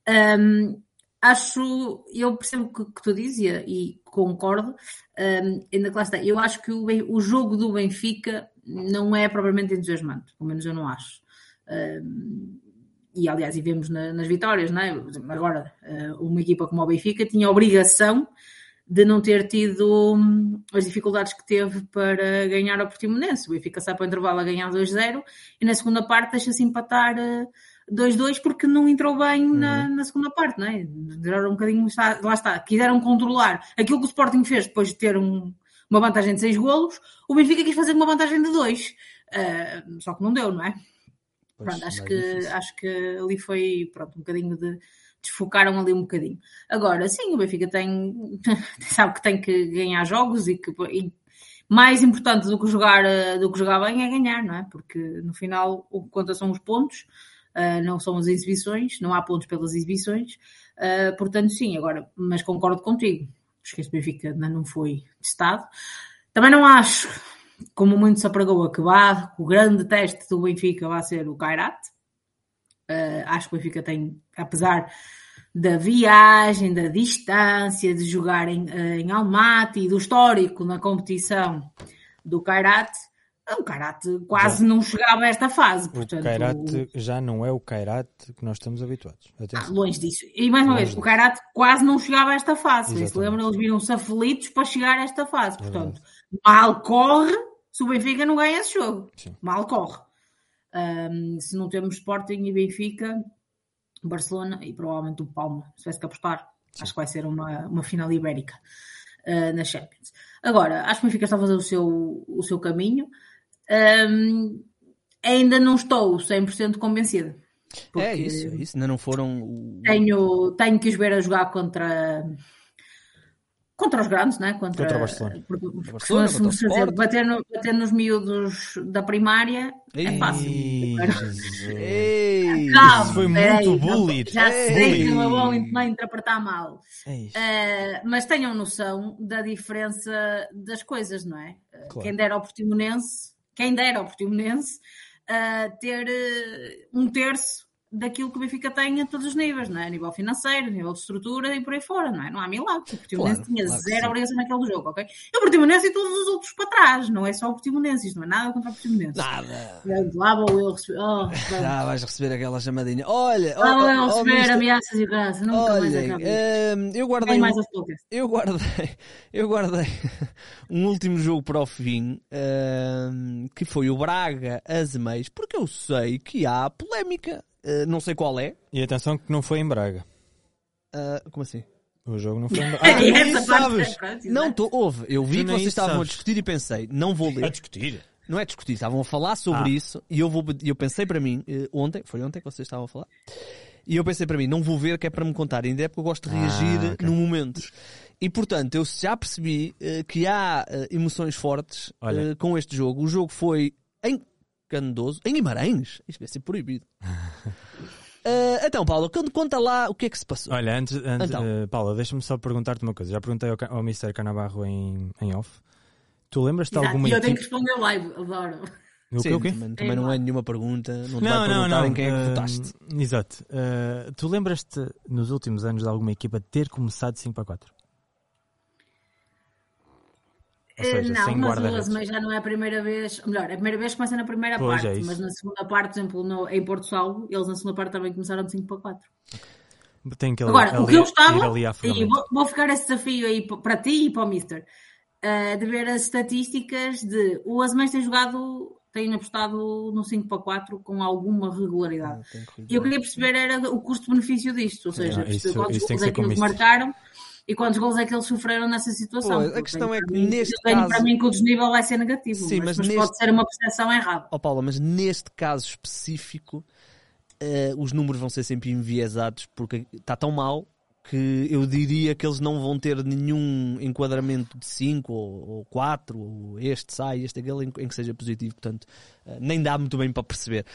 S9: Um, acho, eu percebo o que, que, tu dizes e, concordo, um, ainda que lá está. Eu acho que o, o jogo do Benfica não é propriamente entusiasmante, pelo menos eu não acho. Um, e aliás, e vemos na, nas vitórias, não é? Agora, uma equipa como o Benfica tinha a obrigação de não ter tido hum, as dificuldades que teve para ganhar ao Portimonense. O Benfica sai para o intervalo a ganhar 2-0 e na segunda parte deixa-se empatar 2-2 porque não entrou bem na, uhum. na, segunda parte, não é? Duraram um bocadinho, lá está, quiseram controlar aquilo que o Sporting fez depois de ter um, uma vantagem de 6 golos, o Benfica quis fazer uma vantagem de 2, uh, ah, só que não deu, não é? Pronto, acho, que, acho que ali foi pronto, um bocadinho de. Desfocaram ali um bocadinho. Agora, sim, o Benfica tem, sabe que tem que ganhar jogos e que e mais importante do que jogar do que jogar bem é ganhar, não é? Porque no final o que conta são os pontos, uh, não são as exibições, não há pontos pelas exibições. Uh, portanto, sim, agora, mas concordo contigo. Acho que este Benfica ainda não foi testado. Também não acho como muito se apregou que vá, o grande teste do Benfica vai ser o Kairat. Uh, acho que o Benfica tem, apesar da viagem, da distância, de jogar em, em Almaty do histórico na competição do Kairat, o Kairat quase já. não chegava a esta fase. Portanto,
S8: o Kairat já não é o Kairat que nós estamos habituados.
S9: Ah, longe disso. E mais uma longe vez, disso. o Kairat quase não chegava a esta fase. Se lembram, eles viram-se aflitos para chegar a esta fase. Portanto, mal corre se o Benfica não ganha esse jogo. Sim. Mal corre. Um, se não temos Sporting e Benfica, Barcelona e provavelmente o Palma, se tivesse que apostar, Sim. acho que vai ser uma, uma final ibérica uh, na Champions. Agora, acho que o Benfica está a fazer o seu, o seu caminho. Um, ainda não estou 100% convencida.
S7: É isso, é isso, ainda não foram.
S9: Tenho, tenho que os ver a jogar contra contra os grandes, né? contra,
S8: contra o Barcelona.
S9: Porque, Barcelona se, se, se bater, no, bater nos miúdos da primária Ei, é fácil.
S8: Ei, Calma, foi muito bullying.
S9: Já sei que não é bom não interpretar mal. Uh, mas tenham noção da diferença das coisas, não é? Claro. Quem dera ao Portimonense, quem dera ao Portimonense uh, ter uh, um terço daquilo que o Benfica tem a todos os níveis, não é? A nível financeiro, a nível de estrutura e por aí fora, não é? Não há milagre. O Portimonense claro, tinha claro zero obrigação naquele jogo, ok? E o Portimonense e todos os outros para trás, não é só o Portimonense, isto não é nada contra o Portimonense.
S7: Nada.
S9: Lá vou eu receber. Oh,
S7: Já vais receber aquela chamadinha. Olha,
S9: lá vou eu receber ameaças e graça, nunca
S7: Olha,
S9: mais hum,
S7: eu guardei. Um, eu guardei, eu guardei um último jogo para o fim, um, que foi o Braga Azemais, porque eu sei que há polémica eh, não sei qual é.
S8: E atenção que não foi em Braga.
S7: Uh, como assim?
S8: O jogo não foi em Braga. Ah, tu
S7: nem sabes. Não, tô, houve. Eu vi que vocês estavam sabes. a discutir e pensei, não vou ler.
S8: A discutir?
S7: Não é discutir, estavam a falar sobre ah. isso e eu, vou, eu pensei para mim, uh, ontem, foi ontem que vocês estavam a falar, e eu pensei para mim, não vou ver que é para me contar, ainda é porque eu gosto de reagir ah, okay. no momento. E portanto, eu já percebi uh, que há uh, emoções fortes uh, com este jogo. O jogo foi em Candoso, em Guimarães. Isto vai ser proibido. Uh, então, Paulo, conta lá o que é que se passou.
S8: Olha, antes, antes então. uh, Paulo, deixa-me só perguntar-te uma coisa. Já perguntei ao, ao Mr. Canabarro em, em off. Tu lembras-te de alguma
S9: equipe... eu tenho que responder live, adoro.
S8: O
S7: Sim,
S8: quê, o quê?
S7: Também, também não é nenhuma pergunta, não te
S8: Não,
S7: vai
S8: não,
S7: perguntar
S8: não.
S7: em quem é que votaste.
S8: Exato. Ah, tu lembras-te nos últimos anos de alguma equipa ter começado 5 para 4? Ou
S9: Eh,
S8: seja,
S9: não,
S8: sem
S9: mas o mas já não é a primeira vez. Melhor, é a primeira vez que começa na primeira
S8: Pois, é
S9: parte,
S8: isso.
S9: mas na segunda parte, por exemplo, no- em Porto Salvo, eles na segunda parte também começaram de 5 para 4.
S8: Tem que ali,
S9: Agora, o
S8: ali-
S9: que eu gostava,
S8: ali à
S9: e vou, vou ficar esse desafio aí para ti e para o Mister, eh, de ver as estatísticas de o Azemães tem jogado, tem apostado no 5 para 4 com alguma regularidade. E eu queria perceber era o custo-benefício disto, ou seja,
S8: Ah,
S9: perceber
S8: isso-
S9: quantos
S8: que
S9: gols é
S8: ser
S9: que
S8: o
S9: eles
S8: Mister.
S9: E quantos gols é que eles sofreram nessa situação.
S7: Pois, a questão é que
S9: mim-
S7: neste
S9: eu tenho
S7: caso-
S9: para mim que o desnível vai ser negativo,
S7: Sim,
S9: mas,
S7: mas
S9: mas
S7: neste-
S9: pode ser uma percepção errada.
S7: Ó Paula, mas neste caso específico, eh, os números vão ser sempre enviesados porque está tão mal que eu diria que eles não vão ter nenhum enquadramento de 5 ou 4, ou este sai, este aquele, em, em que seja positivo. Portanto, eh, nem dá muito bem para perceber.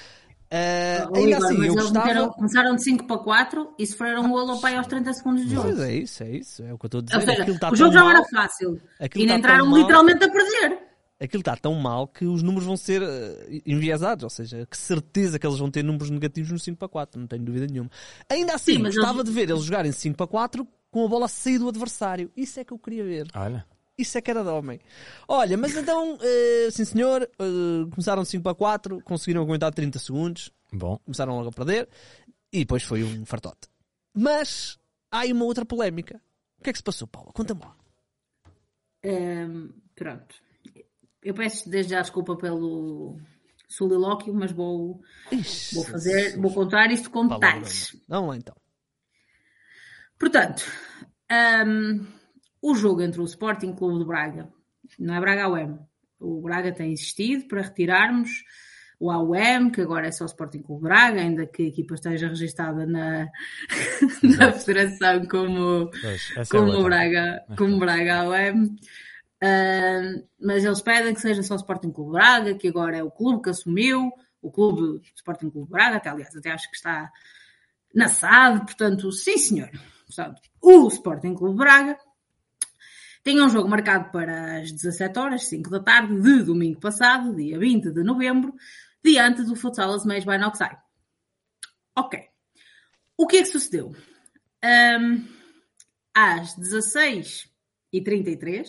S7: Eh,
S9: Ó,
S7: ainda
S9: Igor,
S7: assim,
S9: mas
S7: eu
S9: eles
S7: gostava.
S9: meteram- começaram de 5 para 4 e sofreram um golo ao pai aos 30 segundos de jogo.
S7: Pois é isso, é isso. É o que eu estou a dizer.
S9: Ou seja,
S7: está
S9: o jogo já
S7: mal-
S9: era fácil
S7: aquilo
S9: e
S7: tão
S9: entraram
S7: mal-
S9: literalmente a perder.
S7: aquilo está tão mal que os números vão ser eh, enviesados, ou seja, que certeza que eles vão ter números negativos no 5 para 4, não tenho dúvida nenhuma. Ainda assim,
S9: Sim, mas
S7: gostava
S9: eles-
S7: de ver eles jogarem 5 para 4 com a bola a sair do adversário. Isso é que eu queria ver.
S8: Olha.
S7: Isso é que era de homem. Olha, mas então, eh, sim senhor, eh, começaram 5 para 4, conseguiram aguentar 30 segundos,
S8: Bom.
S7: começaram logo a perder e depois foi um fartote. Mas há aí uma outra polémica. O que é que se passou, Paula? Conta-me lá.
S9: Hum, pronto. Eu peço desde já desculpa pelo solilóquio, mas vou,
S7: Ixi,
S9: vou fazer, vou contar isto com detalhes.
S7: Vamos lá então.
S9: Portanto, hum, o jogo entre o Sporting Clube de Braga, não é Braga AUM, o Braga tem insistido para retirarmos o AUM, que agora é só o Sporting Clube Braga, ainda que a equipa esteja registada na, na federação como,
S8: Pois, é
S9: como,
S8: outra.
S9: Braga, como Braga AUM. Hum, mas eles pedem que seja só o Sporting Clube Braga, que agora é o clube que assumiu, o clube Sporting Clube Braga, até aliás, até acho que está na SAD, portanto, sim senhor. Portanto, o Sporting Clube Braga tinha um jogo marcado para as 17 horas, 5 da tarde, de domingo passado, dia 20 de novembro, diante do Futsal Azemais by Noxai. Ok. O que é que sucedeu? Ahm, às 16h33,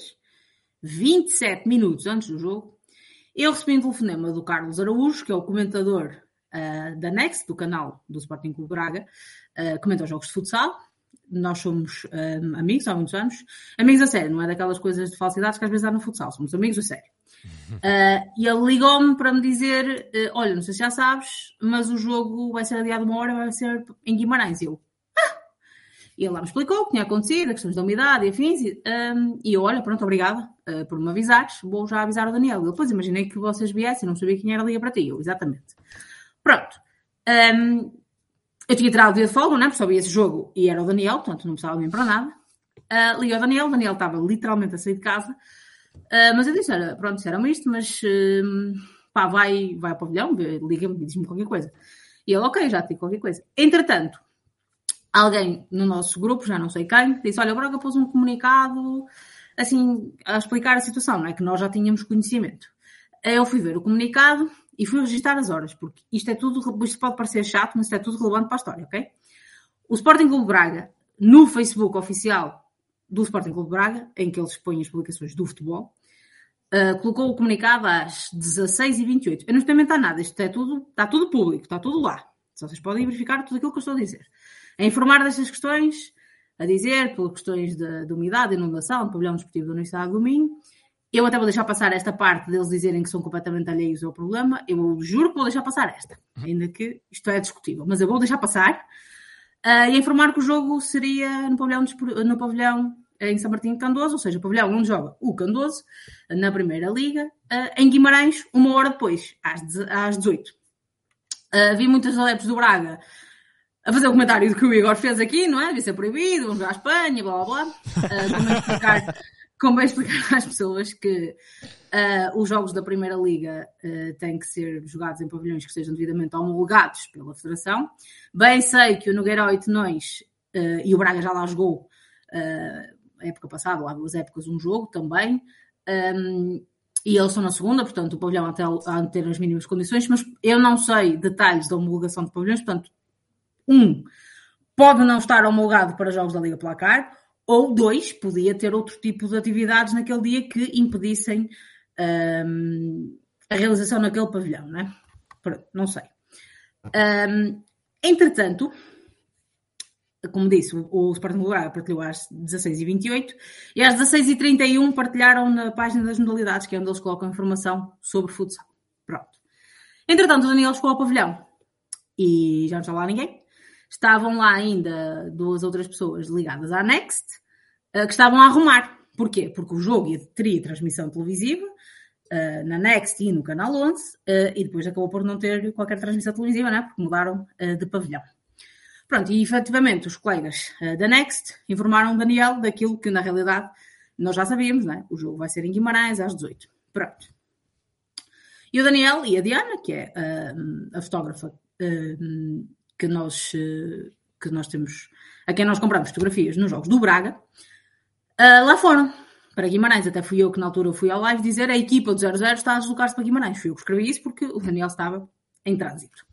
S9: 27 minutos antes do jogo, eu recebi um telefonema do Carlos Araújo, que é o comentador ah, da Next, do canal do Sporting Clube Braga, ah, comenta os jogos de futsal. Nós somos ah, amigos há muitos anos. Amigos a sério, não é daquelas coisas de falsidades que às vezes há no futsal. Somos amigos a sério. Ah, e ele ligou-me para me dizer: eh, Olha, não sei se já sabes, mas o jogo vai ser adiado uma hora, vai ser em Guimarães. E eu, ah! E ele lá me explicou o que tinha acontecido, as questões da umidade e afins. E, ahm, e eu, olha, pronto, obrigada ah, por me avisares, vou já avisar o Daniel. Ele, depois imaginei que vocês viessem, não sabia quem era liga para ti. Eu, exatamente. Pronto. Ahm, eu tinha tirado o dia de folga, não é? Porque só vi esse jogo e era o Daniel, portanto não precisava vir para nada. Uh, liguei ao Daniel, o Daniel estava literalmente a sair de casa. Uh, mas eu disse: pronto, disseram isto, mas hum, pá, vai, vai ao pavilhão, liga-me e diz-me qualquer coisa. E ele, ok, já te digo qualquer coisa. Entretanto, alguém no nosso grupo, já não sei quem, disse: olha, o Braga pôs um comunicado assim a explicar a situação, não é? Que nós já tínhamos conhecimento. Eu fui ver o comunicado e fui registrar as horas, porque isto é tudo, isto pode parecer chato, mas isto é tudo relevante para a história, ok? O Sporting Clube Braga, no Facebook oficial do Sporting Clube Braga, em que eles põem as publicações do futebol, uh, colocou o comunicado às 16h28. Eu não inventar nada, isto é tudo, está tudo público, está tudo lá. Só vocês podem verificar tudo aquilo que eu estou a dizer. A informar destas questões, a dizer, por questões de, de umidade, inundação, pavilhão desportivo da Universidade do Minho. Eu até vou deixar passar esta parte deles dizerem que são completamente alheios ao problema. Eu juro que vou deixar passar esta, ainda que isto é discutível. Mas eu vou deixar passar. Uh, e informar que o jogo seria no pavilhão, no pavilhão em São Martinho de Candoso, ou seja, o pavilhão onde joga o Candoso, na Primeira Liga, uh, em Guimarães, uma hora depois, às, às 18. Uh, vi muitos adeptos do Braga a fazer o comentário que o Igor fez aqui, não é? Devia ser proibido, vamos à Espanha, blá blá blá. Uh, explicar, como explicar às pessoas que uh, os jogos da Primeira Liga uh, têm que ser jogados em pavilhões que sejam devidamente homologados pela Federação. Bem sei que o Nogueira e Tenões, uh, e o Braga já lá jogou, uh, época passada, lá duas épocas, um jogo também. Um, e eles estão na segunda, portanto, o pavilhão até a ter as mínimas condições, mas eu não sei detalhes da homologação de pavilhões, portanto, um, pode não estar homologado para jogos da Liga Placar, ou dois, podia ter outro tipo de atividades naquele dia que impedissem um, a realização naquele pavilhão, né? Não sei. Um, entretanto, como disse, o, Sporting Lugar partilhou às 16h28 e às 16h31 partilharam na página das modalidades, que é onde eles colocam informação sobre futsal. Pronto. Entretanto, o Daniel chegou ao pavilhão e já não está lá ninguém. Estavam lá ainda duas outras pessoas ligadas à Next eh, que estavam a arrumar. Porquê? Porque o jogo teria transmissão televisiva uh, na Next e no Canal 11 uh, e depois acabou por não ter qualquer transmissão televisiva, né? porque mudaram de pavilhão. Pronto, e efetivamente os colegas da Next informaram o Daniel daquilo que na realidade nós já sabíamos, né? O jogo vai ser em Guimarães às 18. Pronto. E o Daniel e a Diana, que é a fotógrafa que, nós, que nós temos, a quem nós compramos fotografias nos jogos do Braga, lá foram para Guimarães. Até fui eu que na altura fui ao live dizer a equipa do 00 está a deslocar-se para Guimarães. Fui eu que escrevi isso porque o Daniel estava em trânsito.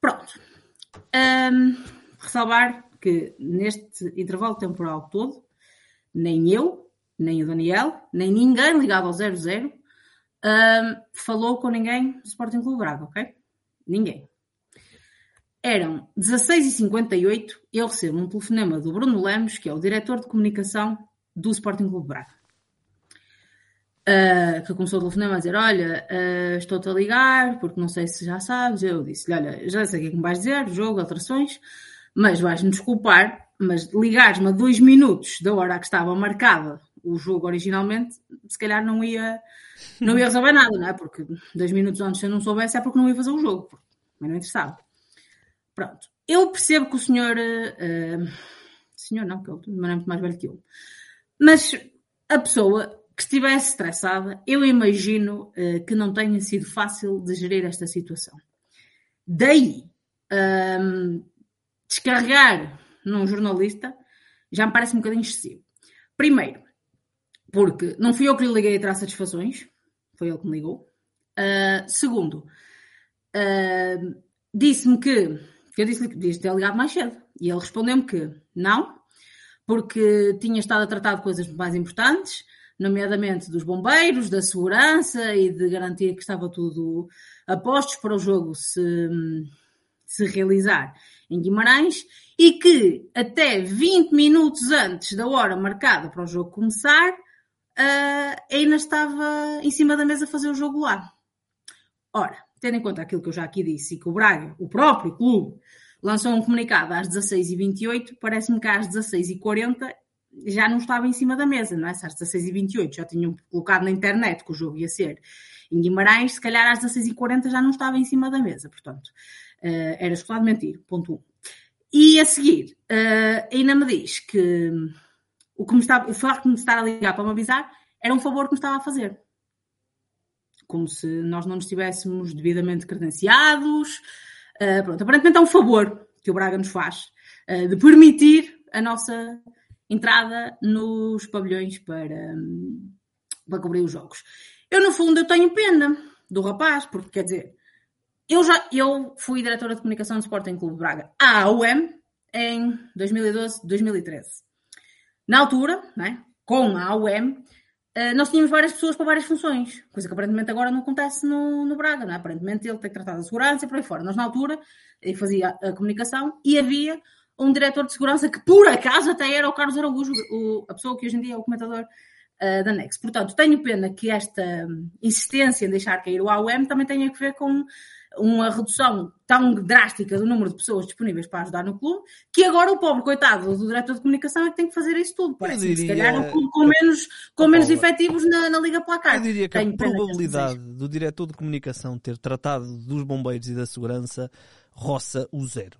S9: Pronto. Um, ressalvar que neste intervalo temporal todo, nem eu, nem o Daniel, nem ninguém ligado ao 00 um, falou com ninguém do Sporting Clube Braga, ok? Ninguém. Eram 16h58 e eu recebo um telefonema do Bruno Lemos, que é o diretor de comunicação do Sporting Clube Braga. Uh, que começou o telefonema a dizer: Olha, uh, estou-te a ligar, porque não sei se já sabes. Eu disse-lhe: Olha, já sei o que é que me vais dizer, jogo, alterações, mas vais-me desculpar, mas ligares-me a dois minutos da hora que estava marcada o jogo originalmente, se calhar não ia, não ia resolver nada, não é? Porque dois minutos antes se eu não soubesse é porque não ia fazer o jogo, mas não interessava. Pronto. Eu percebo que o senhor. Uh, senhor, não, que ele é muito mais velho que eu. Mas a pessoa que estivesse estressada, eu imagino uh, que não tenha sido fácil de gerir esta situação. Daí, um, descarregar num jornalista já me parece um bocadinho excessivo. Primeiro, porque não fui eu que lhe liguei a traçar satisfações, foi ele que me ligou. Uh, segundo, uh, disse-me que eu disse-lhe que podias ter ligado mais cedo. E ele respondeu-me que não, porque tinha estado a tratar de coisas mais importantes, nomeadamente dos bombeiros, da segurança e de garantir que estava tudo a postos para o jogo se, se realizar em Guimarães e que até 20 minutos antes da hora marcada para o jogo começar, uh, ainda estava em cima da mesa a fazer o jogo lá. Ora, tendo em conta aquilo que eu já aqui disse e que o Braga, o próprio clube, lançou um comunicado às 16h28, parece-me que às 16h40 já não estava em cima da mesa, não é? Se às 16h28 já tinham colocado na internet que o jogo ia ser em Guimarães, se calhar às 16h40 já não estava em cima da mesa, portanto, uh, era escutado mentir, ponto 1. Um. E a seguir, uh, ainda me diz que o, que me estava, o facto de me estar a ligar para me avisar era um favor que me estava a fazer. Como se nós não nos estivéssemos devidamente credenciados. Uh, pronto, aparentemente é um favor que o Braga nos faz uh, de permitir a nossa entrada nos pavilhões para, para cobrir os jogos. Eu, no fundo, eu tenho pena do rapaz, porque quer dizer, eu já eu fui diretora de comunicação do Sporting Clube Braga à AUM em 2012, 2013. Na altura, né, com a AUM, eh, nós tínhamos várias pessoas para várias funções, coisa que aparentemente agora não acontece no, no Braga, né? aparentemente ele tem que tratar da segurança e por aí fora. Nós, na altura, fazia a comunicação e havia um diretor de segurança que, por acaso, até era o Carlos Araújo, o, a pessoa que hoje em dia é o comentador uh, da Nex. Portanto, tenho pena que esta insistência em deixar cair o AUM também tenha a ver com uma redução tão drástica do número de pessoas disponíveis para ajudar no clube, que agora o pobre coitado do diretor de comunicação é que tem que fazer isso tudo. Parece diria... se calhar um clube com menos, com menos efetivos na, na Liga Placar.
S7: Eu diria que Tenho a probabilidade do diretor de comunicação ter tratado dos bombeiros e da segurança roça o zero.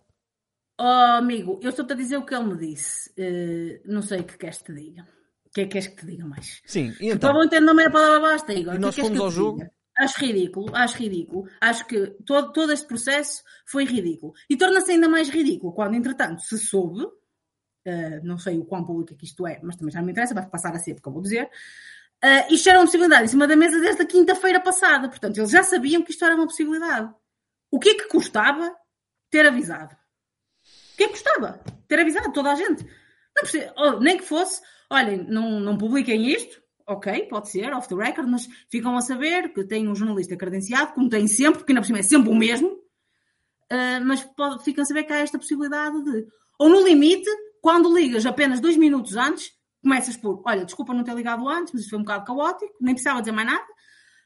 S9: Oh, amigo, eu estou-te a dizer o que ele me disse. Uh, não sei o que queres que te diga. O que é que queres que te diga mais?
S7: Sim,
S9: e então... Para entender, não é a palavra basta, Igor.
S7: E nós
S9: que
S7: fomos ao jogo?
S9: Diga? Acho ridículo, acho ridículo. Acho que todo, todo este processo foi ridículo. E torna-se ainda mais ridículo quando, entretanto, se soube, uh, não sei o quão público é que isto é, mas também já não me interessa, vai passar a ser, porque eu vou dizer, Uh, isto era uma possibilidade em cima da mesa desde a quinta-feira passada. Portanto, eles já sabiam que isto era uma possibilidade. O que é que custava ter avisado? O que é que custava ter avisado toda a gente? Não oh, nem que fosse, olhem, não, não publiquem isto, ok, pode ser, off the record, mas ficam a saber que tem um jornalista credenciado, como tem sempre, porque ainda por cima é sempre o mesmo, uh, mas pode, ficam a saber que há esta possibilidade de, ou no limite, quando ligas apenas dois minutos antes, começas por, olha, desculpa não ter ligado antes, mas isto foi um bocado caótico, nem precisava dizer mais nada,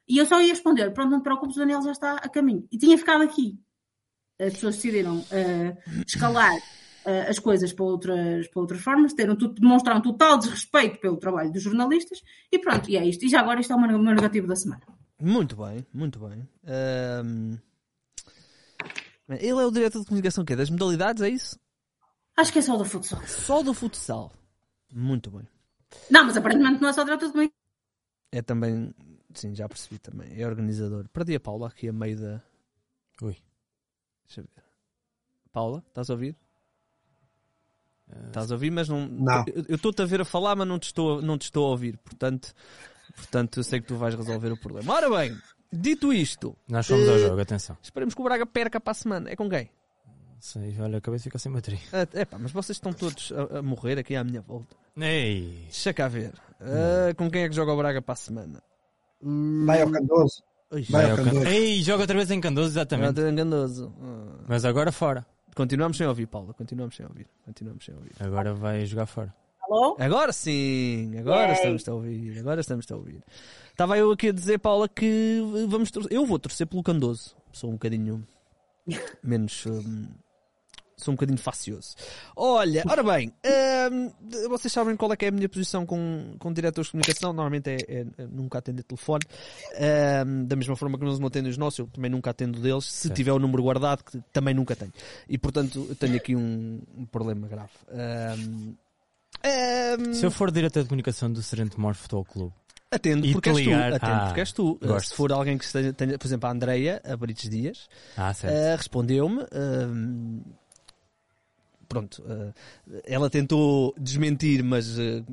S9: e eu só ia responder, pronto, não te preocupes, o Daniel já está a caminho. E tinha ficado aqui. As pessoas decidiram uh, escalar uh, as coisas para outras, para outras formas, deram, demonstraram total desrespeito pelo trabalho dos jornalistas, e pronto, e é isto. E já agora isto é o meu negativo da semana.
S7: Muito bem, muito bem. Um... Ele é o diretor de comunicação que Das modalidades, é isso?
S9: Acho que é só do futsal.
S7: Só do futsal. Muito bem.
S9: Não, mas aparentemente não é só diretor de comunicação.
S7: É também Sim, já percebi também. É organizador. Perdi a Paula aqui a meio da.
S8: Ui.
S7: Deixa eu ver. Paula, estás a ouvir? Estás a ouvir, mas não.
S10: não.
S7: Eu estou-te a ver a falar, mas não te, estou, não te estou a ouvir. Portanto, portanto, eu sei que tu vais resolver o problema. Ora bem, dito isto.
S8: Nós fomos uh, ao jogo, atenção.
S7: Esperemos que o Braga perca para a semana. É com quem?
S8: Sei, olha, a cabeça fica sem bateria.
S7: É, é pá, mas vocês estão todos a, a, morrer aqui à minha volta.
S8: Ei!
S7: Deixa cá ver. Uh, com quem é que joga o Braga para a semana?
S10: Vai ao Candoso.
S8: Vai ao Candoso. Ei, joga outra vez em Candoso, exatamente.
S7: Em Candoso.
S8: Mas agora fora.
S7: Continuamos sem ouvir, Paula. Continuamos sem ouvir. Continuamos sem ouvir.
S8: Agora vai jogar fora.
S9: Alô?
S7: Agora sim, agora Yay. estamos a ouvir. Agora estamos a ouvir. Estava eu aqui a dizer, Paula, que vamos torcer. Eu vou torcer pelo Candoso. Sou um bocadinho menos. Um, sou um bocadinho facioso. Olha, ora bem, hum, vocês sabem qual é que é a minha posição com, com diretores de comunicação? Normalmente é, é, é nunca atender telefone. Hum, da mesma forma que eles não atendem os nossos, eu também nunca atendo deles. Se tiver o número guardado, que também nunca tenho. E portanto, eu tenho aqui um, um problema grave. Hum,
S8: Se eu for diretor de comunicação do Serente Mor Futebol Clube,
S7: Atendo porque és tu. Atendo ah, porque és tu.
S8: Gosto.
S7: Se for alguém que esteja, tenha, por exemplo, a Andreia, a Brites Dias,
S8: ah, uh,
S7: respondeu-me. Uh, pronto, uh, ela tentou desmentir, mas uh,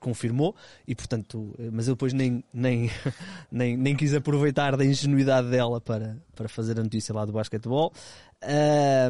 S7: confirmou e portanto, uh, mas eu depois nem, nem, nem, nem quis aproveitar da ingenuidade dela para, para fazer a notícia lá do basquetebol.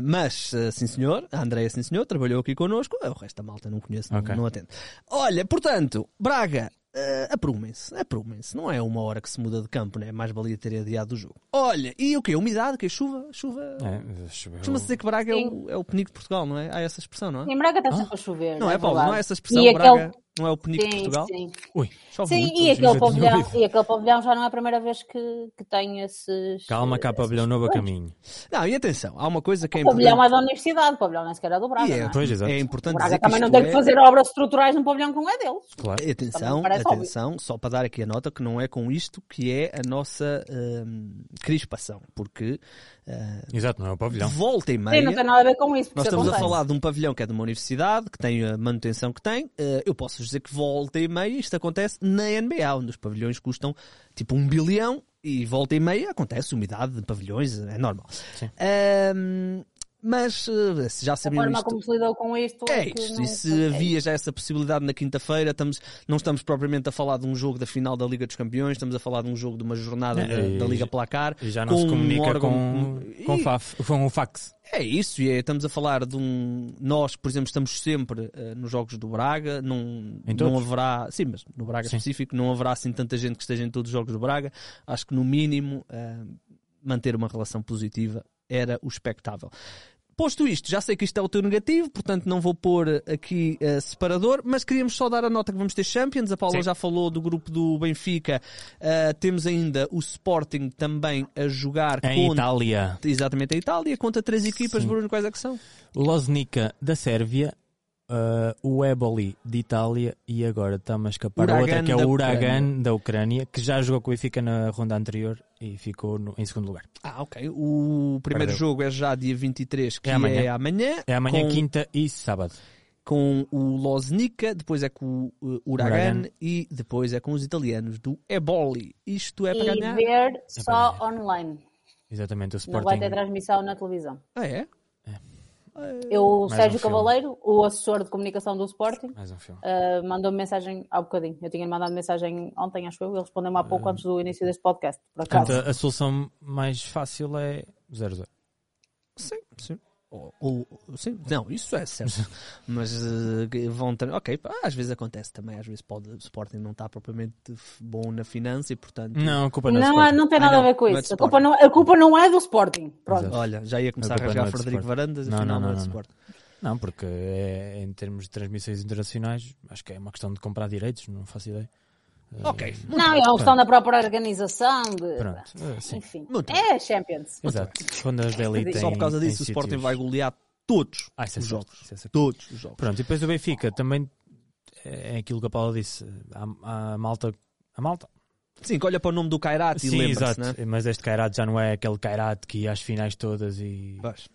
S7: mas, sim senhor, a Andréia sim senhor, trabalhou aqui connosco, o resto da malta não conheço, okay. não, não atendo. Olha, portanto, Braga, Uh, aprumem-se, aprumem-se. Não é uma hora que se muda de campo, né? Mais valia ter adiado o jogo. Olha, e o quê? Umidade? que é chuva? Chuva.
S8: É, choveu.
S7: Costuma-se dizer que Braga é o, é o penico de Portugal, não é? Há essa expressão, não é?
S9: Em Braga está sempre ah? a chover.
S7: Não é, é Paulo? Não é essa expressão? E Braga aquele... não é o penico sim, de Portugal?
S9: Sim,
S8: Ui,
S9: sim muito, e, aquele pavilhão, e aquele pavilhão já não é a primeira vez que, que tem esses.
S8: Calma, cá, pavilhão novo a caminho.
S7: Não, e atenção, há uma coisa que é
S9: importante. O pavilhão é da universidade, o pavilhão nem sequer é do Braga.
S7: É,
S9: é?
S7: Pois, exato. é importante
S9: o
S7: Braga
S9: também não tem que é- fazer obras estruturais num pavilhão que não é deles.
S8: Claro.
S7: E atenção, atenção, só para dar aqui a nota que não é com isto que é a nossa hum, crispação, porque
S8: uh, Exato, não é o pavilhão.
S7: Volta e meia.
S9: Sim, não tem nada a ver com isso.
S7: Nós estamos
S9: acontece.
S7: a falar de um pavilhão que é de uma universidade, que tem a manutenção que tem. Uh, eu posso dizer que volta e meia isto acontece na NBA, onde os pavilhões custam tipo um bilhão e volta e meia acontece umidade de pavilhões, é normal. Um, mas uh, já sabiam
S9: a forma
S7: isto.
S9: como se lidou com isto
S7: é, é isto. E se havia já essa possibilidade na quinta-feira, estamos, não estamos propriamente a falar de um jogo da final da Liga dos Campeões, estamos a falar de um jogo de uma jornada é, da, da, Liga Placar.
S8: E já não se comunica um órgão, com, com, e, FAF, com o fax.
S7: É isso, e é, estamos a falar de um. Nós, por exemplo, estamos sempre uh, nos jogos do Braga, não, não haverá. Sim, mas no Braga sim. específico, não haverá assim tanta gente que esteja em todos os jogos do Braga. Acho que no mínimo. Uh, manter uma relação positiva era o expectável. Posto isto, já sei que isto é o teu negativo, portanto não vou pôr aqui uh, separador, mas queríamos só dar a nota que vamos ter Champions. A Paula Sim. já falou do grupo do Benfica. Uh, temos ainda o Sporting também a jogar
S8: em contra... Itália.
S7: Exatamente, a Itália, contra três equipas. Sim. Bruno, quais é que são?
S8: Loznica da Sérvia, uh, o Eboli de Itália e agora está-me a escapar a outra que é o Uragan da Ucrânia, que já jogou com o Benfica na ronda anterior e ficou no, em segundo lugar.
S7: Ah, ok. O primeiro Perdeu. jogo é já dia 23, que é
S8: amanhã.
S7: É amanhã,
S8: é amanhã com... quinta e sábado
S7: com o Loznica, depois é com o uh, Uragan, e depois é com os italianos do Eboli. Isto é para
S9: e
S7: ganhar?
S9: ver é só online.
S8: Exatamente, o
S9: Sporting. Não vai ter transmissão na televisão.
S7: Ah, é?
S9: Eu, o
S8: Mais
S9: Sérgio
S8: um.
S9: Cavaleiro, o assessor de comunicação do Sporting,
S8: um
S9: uh, mandou-me mensagem há bocadinho. Eu tinha mandado mensagem ontem, acho eu, e ele respondeu-me há pouco antes do início deste podcast.
S8: Portanto, a, a solução mais fácil é 0-0.
S7: Sim, sim. Ou, ou- sim, não, isso é certo. Mas eh, vão ter. Ok, às vezes acontece também. Às vezes pode, o Sporting não está propriamente bom na finança e portanto.
S8: Não, a culpa não é do
S9: Não, há-
S8: Sporting.
S9: não tem
S7: Ah,
S9: nada
S7: não,
S9: a ver com
S7: não é
S9: isso. a, culpa não, a culpa não é do Sporting. Pronto.
S7: Olha, já ia começar a,
S8: A
S7: rasgar
S8: não é do
S7: Frederico. Varandas e
S8: Não,
S7: afinal
S8: não,
S7: não, é
S8: não,
S7: do
S8: não.
S7: Sporting.
S8: Não, porque é, em termos de transmissões internacionais, acho que é uma questão de comprar direitos, não faço ideia.
S7: Ok,
S9: Não, é uma questão da própria organização. De...
S8: Pronto, sim.
S9: Enfim,
S7: Muito
S9: é Champions.
S8: Exato. Quando as da Elite
S9: Só
S7: por causa disso o Sporting vai golear todos
S8: Ah, é
S7: os
S8: certo,
S7: jogos.
S8: isso é.
S7: Todos os jogos.
S8: Pronto, e depois o Benfica também é aquilo que a Paula disse. A, a malta. A malta.
S7: Sim, que olha para o nome do Kairat e
S8: Sim,
S7: lembra-se,
S8: exato.
S7: né?
S8: Mas este Kairat já não é aquele Kairat que ia às finais todas e,
S7: Pois.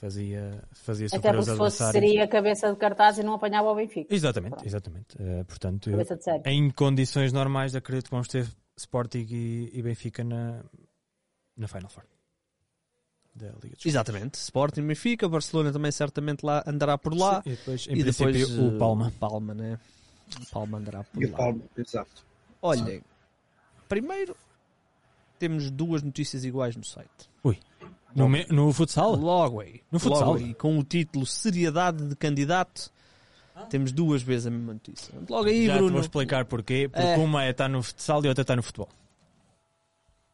S8: Fazia, fazia
S9: Até porque se fosse
S8: adversários.
S9: seria cabeça de cartaz e não apanhava o Benfica.
S8: Exatamente, exatamente. Eh, portanto, eu-
S9: Cabeça de série.
S8: em condições normais, acredito que vamos ter Sporting e, e Benfica na, na Final Four da Liga dos
S7: Exatamente. Sporting, Benfica, Barcelona também certamente lá andará por lá.
S8: E depois, em
S7: e depois
S8: princípio, o
S7: eh,
S8: Palma.
S7: Palma, né? O Palma andará por
S10: E o
S7: lá.
S10: Palma, exato.
S7: Olhem, primeiro temos duas notícias iguais no site.
S8: No, me- no futsal?
S7: Logo aí.
S8: No futsal?
S7: Logo aí, com o título Seriedade de Candidato, temos duas vezes a mesma notícia. Logo aí,
S8: Já
S7: Bruno.
S8: vou explicar porquê. Porque
S7: É.
S8: uma é estar no futsal e outra está no futebol.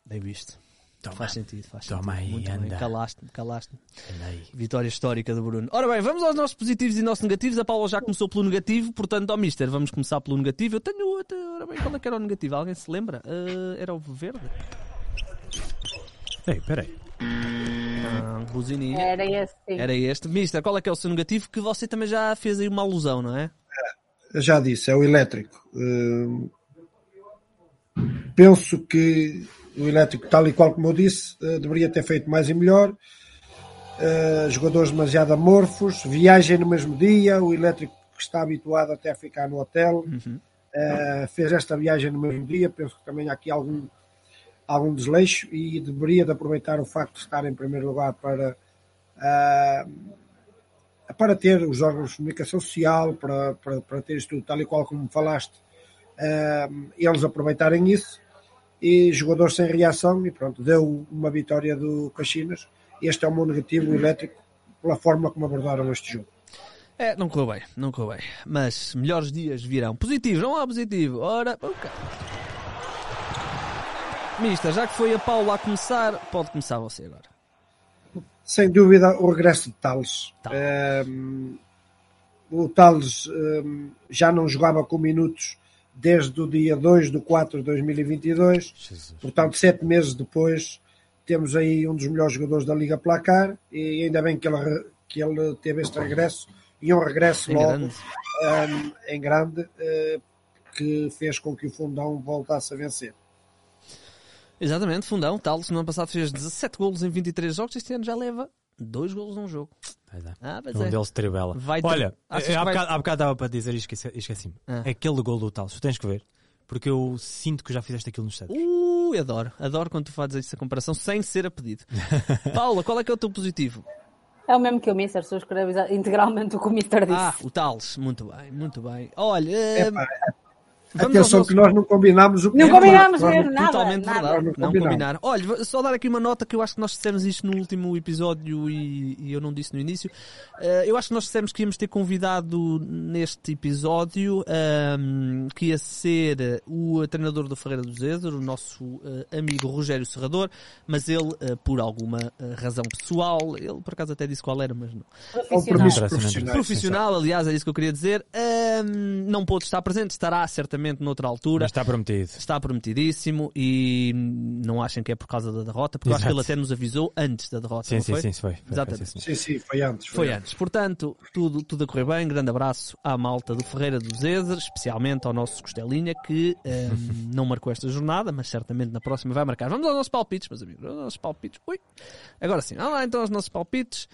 S7: Bem visto.
S8: Toma.
S7: Faz sentido, faz
S8: Toma
S7: sentido.
S8: aí,
S7: Muito bem.
S8: anda.
S7: Calaste-me,
S8: aí.
S7: Vitória histórica do Bruno. Ora bem, vamos aos nossos positivos e nossos negativos. A Paula já começou pelo negativo, portanto, ó Mister, vamos começar pelo negativo. Eu tenho. até- Ora bem, qual é que era o negativo? Alguém se lembra? Ah, era o verde?
S8: Ei, peraí.
S7: Ah, buzininha.
S9: Era sim.
S7: Era este. Mister, qual é que é o seu negativo? Que você também já fez aí uma alusão, não é?
S10: Eu já disse, é o elétrico. Hum, penso que o elétrico, tal e qual como eu disse, eh, deveria ter feito mais e melhor. Eh, jogadores demasiado amorfos, viagem no mesmo dia, o elétrico que está habituado até a ficar no hotel, eh, fez esta viagem no mesmo dia, penso que também há aqui algum, algum desleixo e deveria de aproveitar o facto de estar em primeiro lugar para ah, para ter os órgãos de comunicação social, para, para, para ter isto tudo, tal e qual como falaste, eh, eles aproveitarem isso e jogadores sem reação e pronto, deu uma vitória do Caxinas. Este é o meu negativo elétrico pela forma como abordaram este jogo.
S7: É, não correu bem, não correu bem. Mas melhores dias virão. Positivo, não há positivo. Ora, ok. Mister, já que foi a Paula a começar, pode começar você agora.
S10: Sem dúvida, o regresso de Tales.
S7: Tá.
S10: Um, o Tales um, já não jogava com minutos desde o dia 2 de 4 de 2022.
S8: Jesus.
S10: Portanto, sete meses depois, temos aí um dos melhores jogadores da Liga Placar e ainda bem que ele, que ele teve este regresso e um regresso
S7: Em
S10: logo
S7: grande.
S10: um, em grande eh, que fez com que o Fundão voltasse a vencer.
S7: Exatamente, fundão, tal. No ano passado fez 17 golos em 23 jogos, este ano já leva 2 golos num jogo.
S8: Vai dar.
S7: Ah, mas
S8: Um
S7: é.
S8: deles tribela.
S7: Vai ter-
S8: Olha, há,
S7: vai-
S8: bocado, há bocado estava para dizer e esqueci- esqueci-me.
S7: Ah.
S8: Aquele gol do tal, tu tens que ver. Porque eu sinto que já fizeste aquilo no estádio.
S7: Uh, adoro, adoro quando tu fazes essa comparação sem ser a pedido. Paula, qual é que é o teu positivo?
S9: É o mesmo que o Mister, sou exa- integralmente o que o Mister disse.
S7: Ah, o Tales, muito bem, muito bem. Olha,
S10: Epá,
S7: eh, vamos
S10: Atenção
S7: nossos-
S10: que nós não combinámos o que
S9: Não
S10: é,
S9: combinámos mesmo. nada,
S7: Totalmente
S9: nada.
S7: verdade,
S10: Não
S7: não
S10: combinamos.
S7: combinar. Olha, vou só dar aqui uma nota que eu acho que nós dissemos isto no último episódio e, e eu não disse no início. Eh, eu acho que nós dissemos que íamos ter convidado neste episódio ehm, que ia ser o treinador do Ferreira do Zezer, o nosso eh, amigo Rogério Serrador, mas ele, eh, por alguma razão pessoal, ele por acaso até disse qual era, mas não.
S10: Um
S9: Profissional.
S10: profissional.
S7: Profissional, aliás, é isso que eu queria dizer. Ehm, não pôde estar presente, estará certamente noutra altura.
S8: Mas está prometido.
S7: Está prometidíssimo e não achem que é por causa da derrota, porque eu acho que ele
S8: Exato.
S7: até nos avisou antes da derrota.
S8: Sim,
S7: não
S8: sim,
S7: foi?
S8: sim, foi. foi,
S7: Exatamente.
S8: foi, sim.
S10: Sim, sim, foi antes.
S7: Foi antes. Portanto, tudo, tudo a correr bem. Grande abraço à malta do Ferreira do Zezer, especialmente ao nosso Costelinha, que ehm, não marcou esta jornada, mas certamente na próxima vai marcar. Vamos aos nossos palpites, meus amigos. Aos nossos palpites. Ui. Agora sim, vamos lá então aos nossos palpites.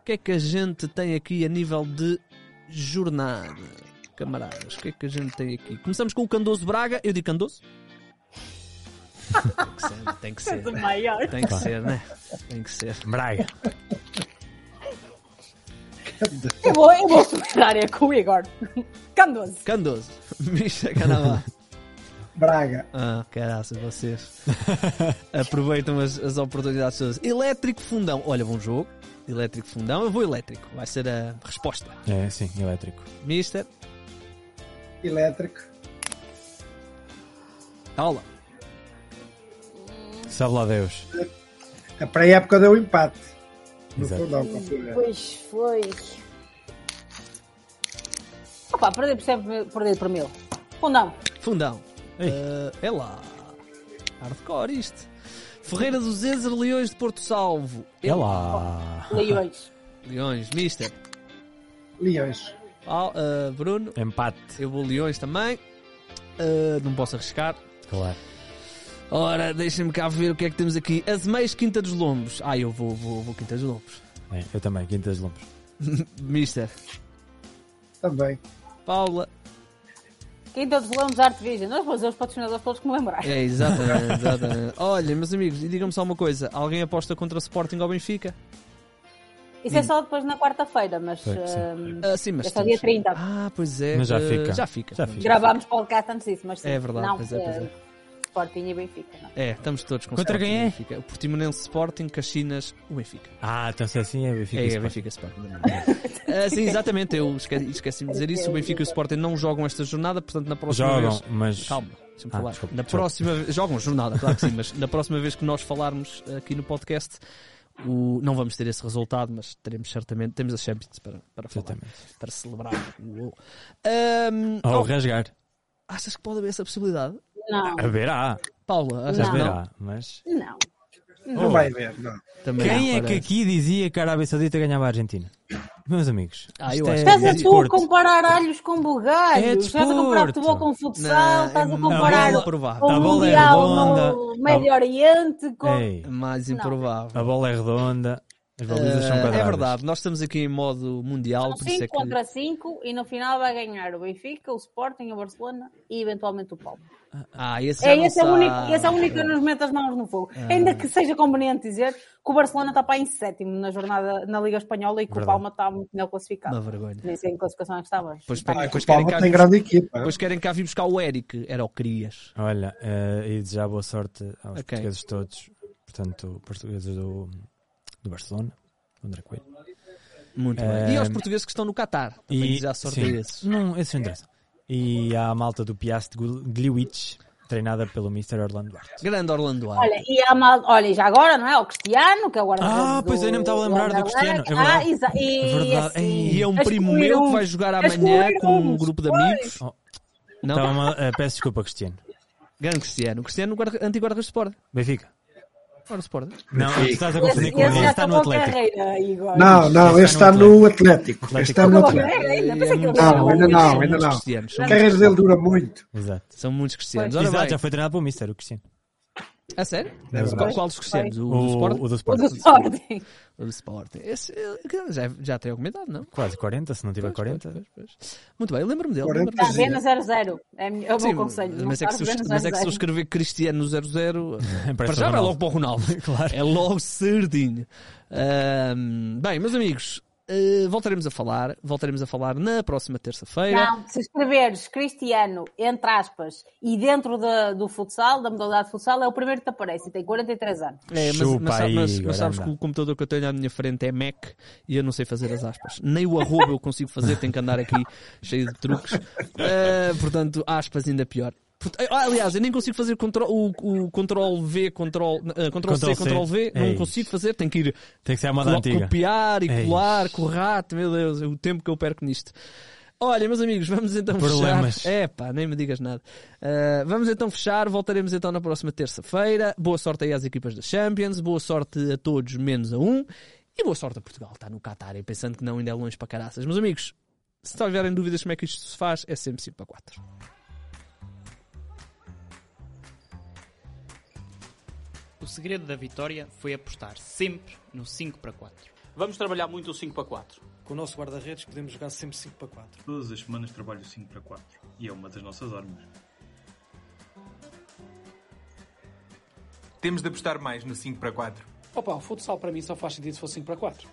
S7: O que é que a gente tem aqui a nível de jornada? Camaradas, o que é que a gente tem aqui? Começamos com o Candoso Braga. Eu digo Candoso? Tem que ser, tem que ser.
S9: maior.
S7: Tem que ser, né? Tem que ser.
S8: Braga.
S9: Eu vou, eu vou superar é com o Igor. Candoso.
S7: Candoso. Mister Canavá.
S10: Braga.
S7: Ah, caraças, vocês aproveitam as, as oportunidades todas. Elétrico Fundão. Olha, bom jogo. Elétrico Fundão. Eu vou elétrico. Vai ser a resposta.
S8: É, sim, elétrico.
S7: Mister.
S10: Elétrico.
S7: Aula.
S8: Sabe lá Deus.
S10: A pré-época deu empate. No
S8: Exato.
S10: fundão.
S9: Pois foi. Opa, perdi por sempre, por mil. Fundão.
S7: Fundão. Ah, é lá. Hardcore isto. Ferreira dos Ezer, Leões de Porto Salvo.
S8: É lá.
S9: Leões.
S7: Leões. Mister.
S10: Leões.
S7: Al- ah, Bruno.
S8: Empate.
S7: Eu vou Leões também. Ah, não posso arriscar.
S8: Claro.
S7: Ora, deixem-me cá ver o que é que temos aqui. Azeméis Quinta dos Lombos. Ah, eu vou, vou, vou Quinta dos Lombos.
S8: É, eu também, Quintas Lombos.
S7: Mister.
S10: Também.
S7: Paula.
S9: Quinta dos Lombos Arte Vision. Nós vamos fazer os patrocinadores todos que me lembrar.
S7: É, exatamente, exatamente. Olha, meus amigos, e digam-me só uma coisa. Alguém aposta contra o Sporting ou Benfica?
S9: Isso é só depois na quarta-feira, mas
S8: sim.
S9: hum,
S7: Ah, sim, mas
S9: é só dia
S7: temos-
S9: 30.
S7: Ah, pois é.
S8: Mas já
S7: ah,
S8: fica.
S7: Já fica.
S8: Já fica.
S9: Gravámos podcast antes disso, mas sim.
S7: É verdade,
S9: não,
S7: pois é, pois é.
S9: eh, Sporting e Benfica. Não.
S7: É, estamos todos com
S8: Contra
S7: Sporting
S8: quem é?
S7: Benfica. O Portimonense Sporting, Caxinas, o Benfica.
S8: Ah, então se é assim é Benfica.
S7: é, é
S8: Sporting.
S7: Benfica Sporting. Ah, sim, exatamente. Eu esque- esqueci-me de dizer isso. O Benfica e o Sporting não jogam esta jornada, portanto, na próxima
S8: Jogam,
S7: vez.
S8: mas.
S7: Calma, deixa-me
S8: Ah,
S7: falar.
S8: desculpa,
S7: na
S8: desculpa.
S7: próxima vez. Jogam jornada, claro que sim, mas na próxima vez que nós falarmos aqui no podcast, o- não vamos ter esse resultado, mas teremos certamente. Temos a Champions para, para falar, para celebrar. Uou. Ahm,
S8: Ou
S7: oh,
S8: rasgar.
S7: achas que pode haver essa possibilidade?
S9: Não,
S8: Haverá.
S7: Paula, achas
S9: Não.
S7: que não?
S8: Haverá. Mas.
S9: não.
S10: Não vai haver, não.
S7: Também
S8: Quem
S7: não
S8: é que
S7: parece.
S8: aqui dizia que a Arábia Saudita ganhava a Argentina? Meus amigos.
S7: Ah, eu acho
S8: é
S7: que
S9: Estás a tu
S8: desporto.
S9: comparar alhos com bugalhos.
S8: É
S9: Estás a comparar futebol com futsal.
S7: Não,
S9: estás
S7: é
S9: a comparar
S7: mais improvável.
S9: com
S8: A
S9: o
S8: é
S9: Mundial
S8: redonda.
S9: no Médio Oriente. Com...
S8: Ei,
S7: Mais
S9: Não.
S7: improvável.
S8: a bola é redonda, as balizas são
S7: Ah,
S8: quadradas.
S7: é verdade, nós estamos aqui em modo mundial,
S9: São
S7: por isso é
S9: 5
S7: que.
S9: contra 5 e no final vai ganhar o Benfica, o Sporting, o Barcelona e eventualmente o Paulo.
S7: Ah, esse
S9: É, esse, é o único, esse é o único que nos mete as mãos no fogo.
S7: Ah.
S9: Ainda que seja conveniente dizer que o Barcelona está para em sétimo na jornada na Liga Espanhola e que
S8: Verdade.
S9: o Palma está muito melhor classificado.
S7: Uma vergonha.
S9: Nem sei em classificação é que estava.
S7: Pois,
S10: Ah,
S7: depois querem
S10: Palma
S7: cá
S10: tem
S7: vir-
S10: grande equipa.
S7: depois querem cá vir buscar o Eric, era o querias.
S8: Olha, eh, e desejar boa sorte aos
S7: Ok.
S8: portugueses todos. Portanto, portugueses do, do Barcelona, do André Coelho.
S7: Muito
S8: Eh,
S7: bem. E aos portugueses que estão no Qatar, também já sorte a
S8: sim.
S7: esses.
S8: Não, esses não interessam. E à malta do Piast Gliwic, treinada pelo Mr. Orlando Duarte.
S7: Grande Orlando Duarte.
S9: Olha, e há mal... Olha, e já agora, não é? O Cristiano, que é o guarda-redes
S8: Ah, pois eu nem me estava a lembrar do Cristiano, é verdade.
S9: Ah, exa... e,
S8: É verdade.
S9: assim,
S7: E é um
S9: as
S7: primo meu que vai jogar amanhã com um grupo de amigos.
S8: Oh,
S7: Não?
S8: Eh, peço desculpa, Cristiano.
S7: Grande Cristiano. O Cristiano, guarda- antigo guarda-redes de Sport.
S8: Benfica.
S7: Ora, Sport.
S8: Não, estás a confundir com ele. Está no Atlético.
S9: carreira, Igor.
S10: Não, não,
S8: Este está no
S10: no Atlético. Este está no Atlético. Não, ainda não, ainda não. A carreira dele dura muito.
S8: Exato.
S7: são muitos cristianos.
S8: Exato, já foi treinado pelo Mister, o Cristiano.
S7: A sério?
S8: É.
S7: Qual, qual dos cristianos? O, do
S8: O, o do
S9: O
S8: Sport.
S9: do Sporting.
S7: O do Sporting. Esse, eh, já, já tem alguma idade, não?
S8: Quase 40, se não tiver
S7: Pois,
S8: 40.
S7: pois, pois, pois. Muito bem, eu lembro-me dele.
S10: 40
S7: lembro-me
S9: Está
S7: dele.
S9: a ver no 0-0. É, é o
S7: Sim,
S9: meu conselho. não
S7: mas é, que se, mas é que se eu
S9: 0-0.
S7: escrever Cristiano 00, para
S8: Parece
S7: já
S8: o
S7: vai logo para o Ronaldo.
S8: Claro.
S7: É logo certinho. Ahm, bem, meus amigos, eh, voltaremos a falar. Voltaremos a falar na próxima terça-feira.
S9: Não, se escreveres Cristiano, entre aspas, e dentro da- do futsal, da modalidade de futsal, é o primeiro que te aparece e tem 43 anos.
S7: É, mas,
S8: Chupa
S7: mas, sabe- mas-
S8: aí,
S7: mas sabes que o computador que eu tenho à minha frente é Mac e eu não sei fazer as aspas. Nem o arroba eu consigo fazer, tenho que andar aqui cheio de truques. Eh, portanto, aspas ainda pior. Ah, Aliás, eu nem consigo fazer control, o, o Ctrl V, Ctrl, eh, Ctrl C,
S8: Ctrl
S7: V, não
S8: Ei.
S7: consigo fazer, tenho que ir
S8: Tem que ser a moda antiga.
S7: copiar e
S8: Ei.
S7: colar com o rato, meu Deus, é o tempo que eu perco nisto. Olha, meus amigos, vamos então
S8: Problemas.
S7: fechar. É pá, nem me digas nada. Uh, vamos então fechar, voltaremos então na próxima terça-feira. Boa sorte aí às equipas da Champions, boa sorte a todos, menos a um. E boa sorte a Portugal, está no Qatar, e pensando que não, ainda é longe para caraças. Meus amigos, se tiverem dúvidas como é que isto se faz, é sempre 5 para 4.
S1: O segredo da vitória foi apostar sempre no 5 para 4.
S2: Vamos trabalhar muito o 5 para 4.
S3: Com o nosso guarda-redes podemos jogar sempre 5 para 4.
S4: Todas as semanas trabalho 5 para 4 e é uma das nossas armas.
S5: Temos de apostar mais no 5 para 4.
S6: Opa, o futsal para mim só faz sentido se for 5 para 4.